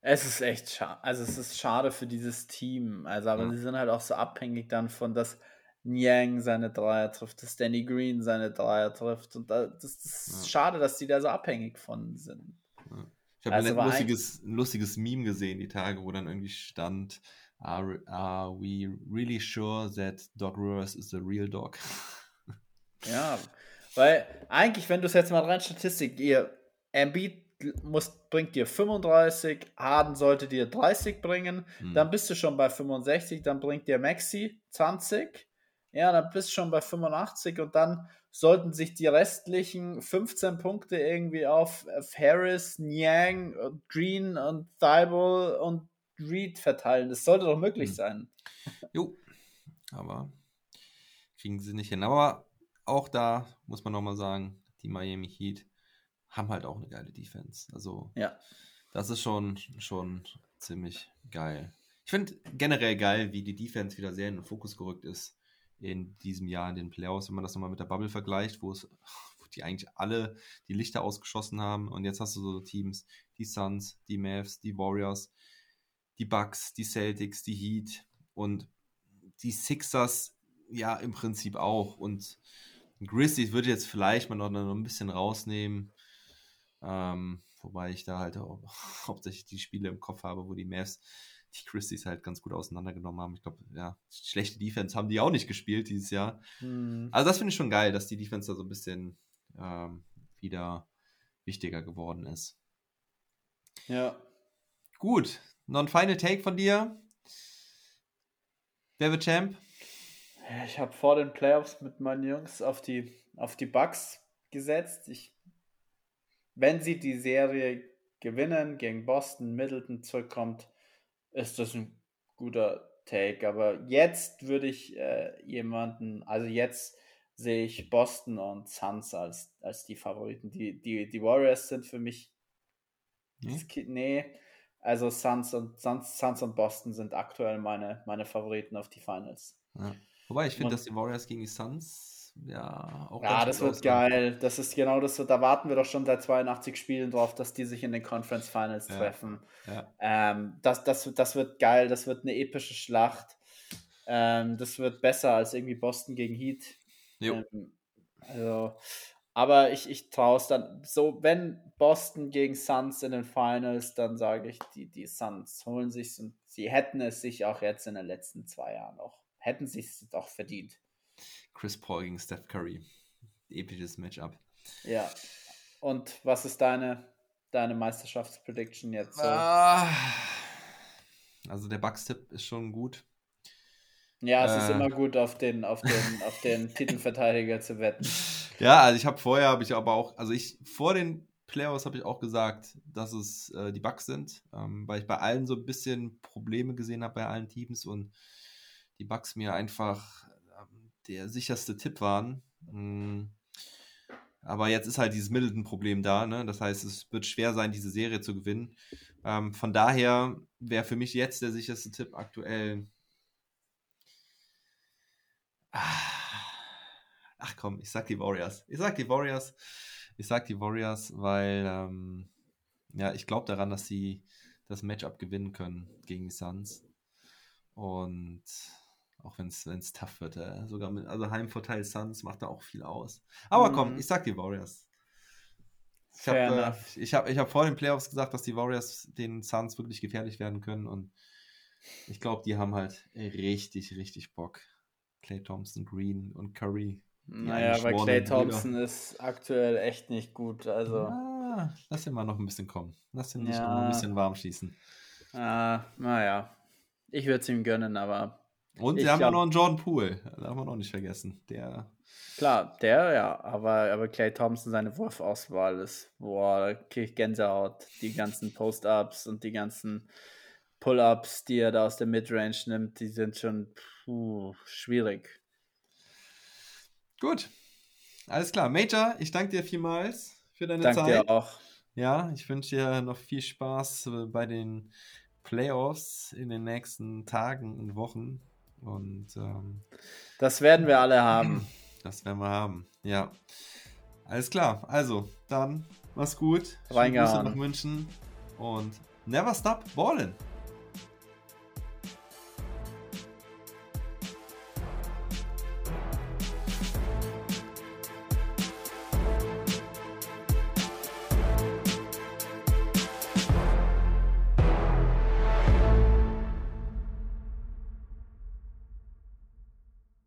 es ist echt schade. Also es ist schade für dieses Team. Also, aber Ja. sie sind halt auch so abhängig dann von, dass Niang seine Dreier trifft, dass Danny Green seine Dreier trifft. Und da, das, das ist Ja. schade, dass die da so abhängig von sind. Ich habe Also ein war ein- lustiges, ein lustiges Meme gesehen, die Tage, wo dann irgendwie stand, are, are we really sure that Doc Rivers is the real dog? Ja, weil eigentlich, wenn du es jetzt mal rein Statistik, ihr Embiid muss, bringt dir 35, Harden sollte dir 30 bringen, Hm. dann bist du schon bei 65, dann bringt dir Maxi 20, ja, dann bist du schon bei 85 und dann sollten sich die restlichen 15 Punkte irgendwie auf, auf Harris, Niang, Green und Thibault und Reed verteilen. Das sollte doch möglich Hm. sein. Jo, aber kriegen sie nicht hin. Aber auch da muss man nochmal sagen, die Miami Heat haben halt auch eine geile Defense. Also, Ja. das ist schon, schon ziemlich geil. Ich finde generell geil, wie die Defense wieder sehr in den Fokus gerückt ist in diesem Jahr in den Playoffs, wenn man das nochmal mit der Bubble vergleicht, wo es wo die eigentlich alle die Lichter ausgeschossen haben und jetzt hast du so Teams, die Suns, die Mavs, die Warriors, die Bucks, die Celtics, die Heat und die Sixers ja im Prinzip auch und Grizzlies würde jetzt vielleicht mal noch, noch ein bisschen rausnehmen, ähm, wobei ich da halt auch hauptsächlich die Spiele im Kopf habe, wo die Mavs die Grizzlies halt ganz gut auseinandergenommen haben. Ich glaube, ja, schlechte Defense haben die auch nicht gespielt dieses Jahr. Hm. Also das finde ich schon geil, dass die Defense da so ein bisschen ähm, wieder wichtiger geworden ist. Ja. Gut, noch ein Final Take von dir. Wer wird Champ? Ich habe vor den Playoffs mit meinen Jungs auf die, auf die Bucks gesetzt. Ich, wenn sie die Serie gewinnen, gegen Boston, Middleton zurückkommt, ist das ein guter Take. Aber jetzt würde ich äh, jemanden, also jetzt sehe ich Boston und Suns als, als die Favoriten. Die, die, die Warriors sind für mich. Nee? Nee, also Suns und, Suns, Suns und Boston sind aktuell meine, meine Favoriten auf die Finals. Ja. Wobei ich finde, dass die Warriors gegen die Suns ja auch. Ja, das wird aussahen. geil. Das ist genau das. Da warten wir doch schon seit 82 Spielen drauf, dass die sich in den Conference Finals Ja. treffen. Ja. Ähm, das, das, das wird geil. Das wird eine epische Schlacht. Ähm, das wird besser als irgendwie Boston gegen Heat. Jo. Ähm, also, aber ich, ich traue es dann. So, wenn Boston gegen Suns in den Finals, dann sage ich, die, die Suns holen sich und sie hätten es sich auch jetzt in den letzten zwei Jahren auch, hätten sich es auch verdient. Chris Paul gegen Steph Curry. Episches Matchup. Ja. Und was ist deine, deine Meisterschaftsprediction jetzt? So? Ah. Also der Bucks-Tipp ist schon gut. ja, es ist äh. immer gut, auf den, auf den, auf den Titelverteidiger zu wetten. Ja, also ich habe vorher, habe ich aber auch, also ich vor den Playoffs habe ich auch gesagt, dass es äh, die Bucks sind, ähm, weil ich bei allen so ein bisschen Probleme gesehen habe bei allen Teams und die Bucks mir einfach ähm, der sicherste Tipp waren. Mm. Aber jetzt ist halt dieses Middleton-Problem da, ne? Das heißt, es wird schwer sein, diese Serie zu gewinnen. Ähm, von daher wäre für mich jetzt der sicherste Tipp aktuell. Ah. Ach komm, ich sag die Warriors. Ich sag die Warriors. Ich sag die Warriors, weil ähm, ja, ich glaube daran, dass sie das Matchup gewinnen können gegen die Suns. Und auch wenn es tough wird, äh, sogar mit, also Heimvorteil Suns macht da auch viel aus. Aber komm, Mhm. ich sag die Warriors. Ich habe äh, ich hab, ich hab vor den Playoffs gesagt, dass die Warriors den Suns wirklich gefährlich werden können und ich glaube, die haben halt richtig, richtig Bock. Clay Thompson, Green und Curry. Naja, weil Clay eingeschworenen Brüder. Thompson ist aktuell echt nicht gut. Also, Ah, lass ihn mal noch ein bisschen kommen. Lass ihn nicht Ja. noch ein bisschen warm schießen. äh, naja. Ich würde es ihm gönnen, aber Und sie haben ja glaub- noch einen Jordan Poole. Darf man auch nicht vergessen. Der klar, der ja, aber, aber Clay Thompson, seine Wurfauswahl ist, boah, da krieg ich Gänsehaut. Die ganzen Post-Ups und die ganzen Pull-Ups, die er da aus der Midrange nimmt, die sind schon puh, schwierig. Gut. Alles klar. Major, ich danke dir vielmals für deine Danke Zeit. dir auch. Ja, ich wünsche dir noch viel Spaß äh, bei den Playoffs in den nächsten Tagen und Wochen. Und ähm, Das werden wir alle haben. das werden wir haben. Ja. Alles klar. Also, dann mach's gut. Reingehauen. Grüße nach München. Und never stop ballin'.